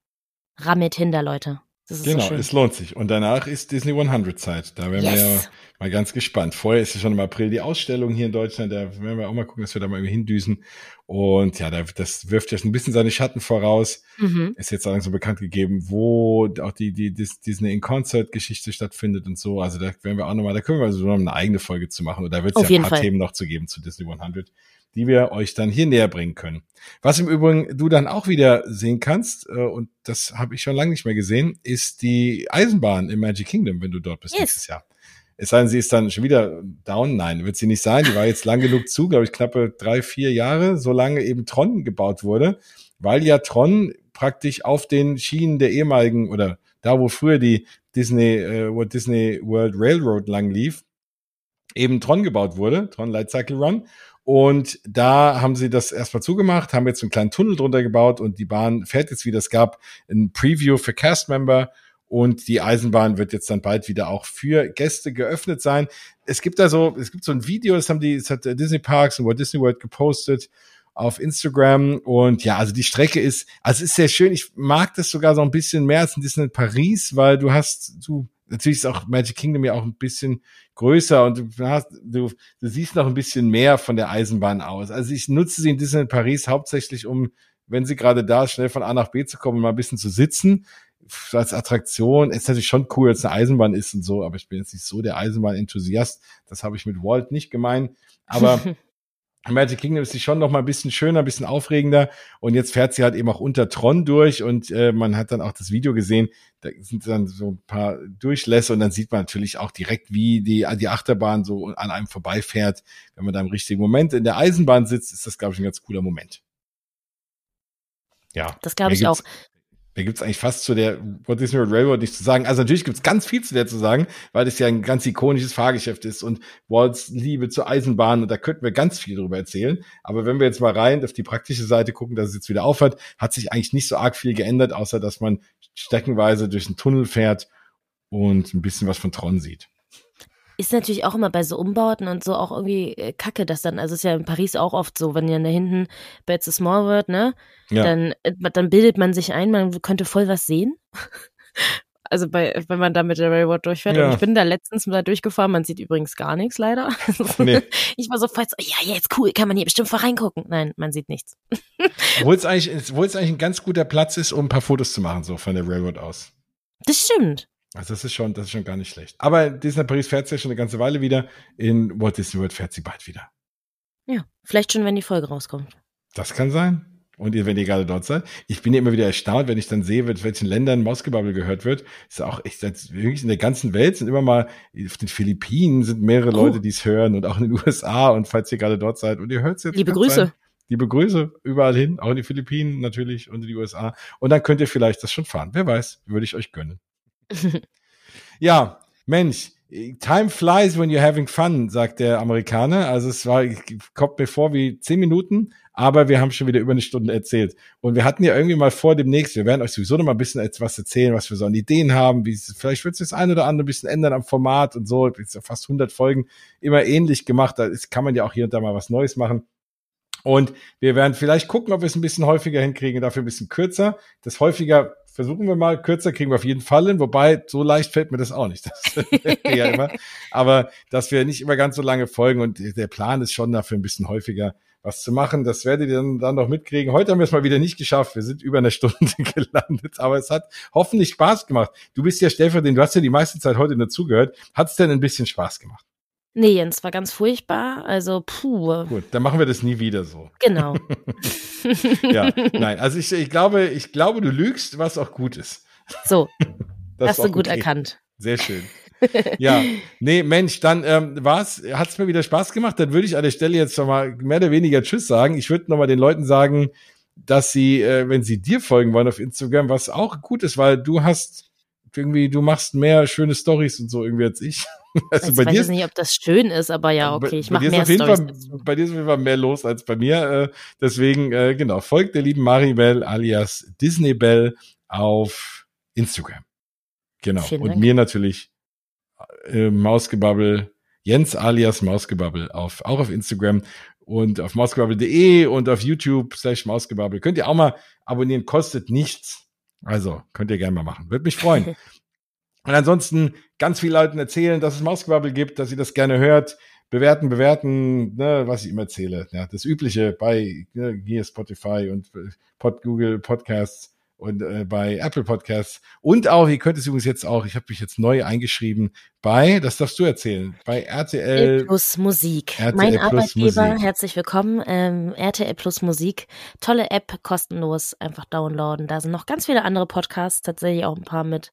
rammelt hinter, Leute. Genau, so es lohnt sich. Und danach ist Disney 100 Zeit. Da werden wir ja yes. mal ganz gespannt. Vorher ist ja schon im April die Ausstellung hier in Deutschland. Da werden wir auch mal gucken, dass wir da mal irgendwie hindüsen. Und ja, da, das wirft ja schon ein bisschen seine Schatten voraus. Mhm. Ist jetzt langsam bekannt gegeben, wo auch die, die, Dis- Disney in Concert Geschichte stattfindet und so. Also da werden wir auch nochmal, da können wir also noch eine eigene Folge zu machen. Und da wird es ja ein paar Fall. Themen noch zu geben zu Disney 100, die wir euch dann hier näher bringen können. Was im Übrigen du dann auch wieder sehen kannst, äh, und das habe ich schon lange nicht mehr gesehen, ist die Eisenbahn im Magic Kingdom, wenn du dort bist Yes. nächstes Jahr. Es sei denn, sie ist dann schon wieder down. Nein, wird sie nicht sein. Die war jetzt lang genug zu, glaube ich, knappe drei, vier Jahre, solange eben Tron gebaut wurde, weil ja Tron praktisch auf den Schienen der ehemaligen oder da, wo früher die Disney, äh, Walt Disney World Railroad lang lief, eben Tron gebaut wurde, Tron Light Cycle Run. Und da haben sie das erstmal zugemacht, haben jetzt einen kleinen Tunnel drunter gebaut und die Bahn fährt jetzt wieder. Es gab ein Preview für Cast-Member und die Eisenbahn wird jetzt dann bald wieder auch für Gäste geöffnet sein. Es gibt da so, es gibt so ein Video, das haben die, das hat Disney Parks und Walt Disney World gepostet auf Instagram und ja, also die Strecke ist, also es ist sehr schön. Ich mag das sogar so ein bisschen mehr als in Disney Paris, weil du hast, du, natürlich ist auch Magic Kingdom ja auch ein bisschen größer und du hast, du, du siehst noch ein bisschen mehr von der Eisenbahn aus. Also ich nutze sie in Disney Paris hauptsächlich, um, wenn sie gerade da ist, schnell von A nach B zu kommen und mal ein bisschen zu sitzen. Als Attraktion ist natürlich schon cool, als eine Eisenbahn ist und so, aber ich bin jetzt nicht so der Eisenbahn-Enthusiast. Das habe ich mit Walt nicht gemeint. Aber Magic Kingdom ist sie schon noch mal ein bisschen schöner, ein bisschen aufregender. Und jetzt fährt sie halt eben auch unter Tron durch und äh, man hat dann auch das Video gesehen. Da sind dann so ein paar Durchlässe und dann sieht man natürlich auch direkt, wie die, die Achterbahn so an einem vorbeifährt. Wenn man da im richtigen Moment in der Eisenbahn sitzt, ist das, glaube ich, ein ganz cooler Moment. Ja. Das glaube ich auch. Da gibt's eigentlich fast zu der Walt Disney World Railroad nichts zu sagen. Also natürlich gibt's ganz viel zu der zu sagen, weil das ja ein ganz ikonisches Fahrgeschäft ist und Walts Liebe zur Eisenbahn und da könnten wir ganz viel drüber erzählen. Aber wenn wir jetzt mal rein auf die praktische Seite gucken, dass es jetzt wieder aufhört, hat sich eigentlich nicht so arg viel geändert, außer dass man streckenweise durch einen Tunnel fährt und ein bisschen was von Tron sieht. Ist natürlich auch immer bei so Umbauten und so auch irgendwie äh, kacke, dass dann, also ist ja in Paris auch oft so, wenn ja da hinten bei It's a Small World, ne, Ja. dann, äh, dann bildet man sich ein, man könnte voll was sehen. Also bei, wenn man da mit der Railroad durchfährt. Ja. Und ich bin da letztens mal durchgefahren, man sieht übrigens gar nichts leider. Nee. Ich war so voll so, ja, jetzt cool, kann man hier bestimmt voll reingucken. Nein, man sieht nichts. Obwohl es eigentlich, obwohl es eigentlich ein ganz guter Platz ist, um ein paar Fotos zu machen, so von der Railroad aus. Das stimmt. Also das ist schon, das ist schon gar nicht schlecht. Aber Disney Paris fährt sie ja schon eine ganze Weile wieder. In Walt Disney World fährt sie bald wieder. Ja, vielleicht schon, wenn die Folge rauskommt. Das kann sein. Und ihr, wenn ihr gerade dort seid. Ich bin ja immer wieder erstaunt, wenn ich dann sehe, mit welchen Ländern Mausgebubble gehört wird. Ist auch echt, wirklich in der ganzen Welt sind immer mal, auf den Philippinen sind mehrere oh. Leute, die es hören und auch in den USA. Und falls ihr gerade dort seid und ihr hört es jetzt. Liebe Grüße. Sein, liebe Grüße überall hin, auch in die Philippinen natürlich und in die USA. Und dann könnt ihr vielleicht das schon fahren. Wer weiß, würde ich euch gönnen. ja, Mensch, Time flies when you're having fun, sagt der Amerikaner. Also es war, kommt mir vor wie zehn Minuten, aber wir haben schon wieder über eine Stunde erzählt. Und wir hatten ja irgendwie mal vor demnächst, wir werden euch sowieso noch mal ein bisschen etwas erzählen, was wir so an Ideen haben, wie es, vielleicht wird sich das ein oder andere ein bisschen ändern am Format und so. Jetzt ja fast 100 Folgen immer ähnlich gemacht. Da kann man ja auch hier und da mal was Neues machen. Und wir werden vielleicht gucken, ob wir es ein bisschen häufiger hinkriegen, dafür ein bisschen kürzer. Das häufiger versuchen wir mal. Kürzer kriegen wir auf jeden Fall hin, wobei so leicht fällt mir das auch nicht. Das ja immer. Aber dass wir nicht immer ganz so lange folgen und der Plan ist schon dafür ein bisschen häufiger was zu machen. Das werdet ihr dann, dann noch mitkriegen. Heute haben wir es mal wieder nicht geschafft. Wir sind über eine Stunde gelandet, aber es hat hoffentlich Spaß gemacht. Du bist ja Stellvertreter, du hast ja die meiste Zeit heute nur zugehört. Hat es denn ein bisschen Spaß gemacht? Nee, Jens, war ganz furchtbar. Also, puh. Gut, dann machen wir das nie wieder so. Genau. ja, nein, also ich, ich glaube, ich glaube, du lügst, was auch gut ist. So. das hast du gut okay. erkannt. Sehr schön. ja, nee, Mensch, dann ähm, war's, hat's mir wieder Spaß gemacht. Dann würde ich an der Stelle jetzt schon mal mehr oder weniger Tschüss sagen. Ich würde noch mal den Leuten sagen, dass sie, äh, wenn sie dir folgen wollen auf Instagram, was auch gut ist, weil du hast irgendwie, du machst mehr schöne Stories und so irgendwie als ich. Also, also bei ich weiß nicht, ob das schön ist, aber ja, okay, ich mache mehr Storys Bei dir ist auf jeden Fall mehr los als bei mir. Äh, deswegen, äh, genau, folgt der lieben Maribel alias Disney Bell auf Instagram. Genau. Und mir natürlich äh, Mausgebabbel, Jens alias Mausgebabbel auf, auch auf Instagram und auf mausgebabbel.de und auf YouTube slash Mausgebabbel. Könnt ihr auch mal abonnieren, kostet nichts. Also, könnt ihr gerne mal machen. Würde mich freuen. Und ansonsten ganz viele Leuten erzählen, dass es Mausgebabbel gibt, dass ihr das gerne hört. Bewerten, bewerten, ne, was ich immer erzähle. Ja, das Übliche bei ne, hier Spotify und äh, Pod, Google Podcasts und äh, bei Apple Podcasts. Und auch, ihr könnt es übrigens jetzt auch, ich habe mich jetzt neu eingeschrieben, bei, das darfst du erzählen, bei RTL Plus Musik. RTL mein Plus Arbeitgeber, Musik. herzlich willkommen. Ähm, RTL Plus Musik, tolle App, kostenlos, einfach downloaden. Da sind noch ganz viele andere Podcasts, tatsächlich auch ein paar mit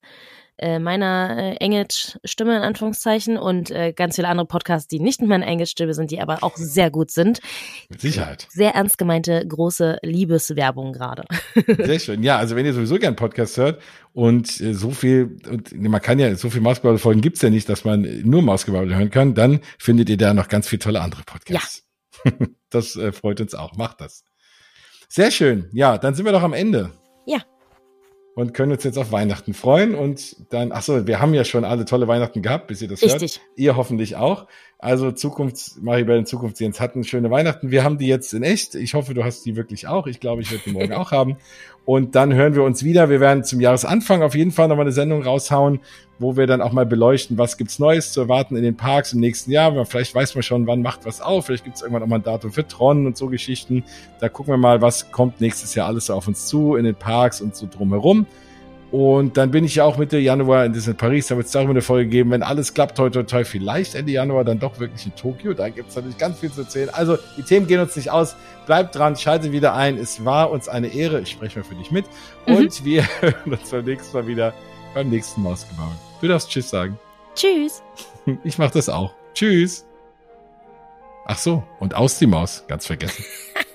äh, meiner äh, Englisch-Stimme in Anführungszeichen und äh, ganz viele andere Podcasts, die nicht mit meiner Englisch-Stimme sind, die aber auch sehr gut sind. Mit Sicherheit. Sehr ernst gemeinte große Liebeswerbung gerade. Sehr schön. Ja, also wenn ihr sowieso gern Podcast hört und äh, so viel, und man kann ja, so viel Mausgebabbel-Folgen gibt's ja nicht, dass man nur Mausgebabbel hören kann, dann findet ihr da noch ganz viele tolle andere Podcasts. Ja. Das äh, freut uns auch. Macht das. Sehr schön. Ja, dann sind wir doch am Ende. Und können uns jetzt auf Weihnachten freuen. Und dann, ach so, wir haben ja schon alle tolle Weihnachten gehabt, bis ihr das Richtig. hört. Ihr hoffentlich auch. Also Zukunft, Maribel in Zukunft, Jens hatten schöne Weihnachten. Wir haben die jetzt in echt. Ich hoffe, du hast die wirklich auch. Ich glaube, ich werde die morgen auch haben. Und dann hören wir uns wieder. Wir werden zum Jahresanfang auf jeden Fall nochmal eine Sendung raushauen, wo wir dann auch mal beleuchten, was gibt's Neues zu erwarten in den Parks im nächsten Jahr. Vielleicht weiß man schon, wann macht was auf. Vielleicht gibt's irgendwann auch mal ein Datum für Tron und so Geschichten. Da gucken wir mal, was kommt nächstes Jahr alles auf uns zu in den Parks und so drumherum. Und dann bin ich ja auch Mitte Januar in Disney Paris. Da wird es darüber eine Folge geben. Wenn alles klappt, heute, heute, vielleicht Ende Januar dann doch wirklich in Tokio. Da gibt es natürlich ganz viel zu erzählen. Also, die Themen gehen uns nicht aus. Bleibt dran, schalte wieder ein. Es war uns eine Ehre. Ich spreche mal für dich mit. Mhm. Und wir hören uns beim nächsten Mal wieder beim nächsten Mausgebauen. Du darfst Tschüss sagen. Tschüss. Ich mach das auch. Tschüss. Ach so, und aus die Maus. Ganz vergessen.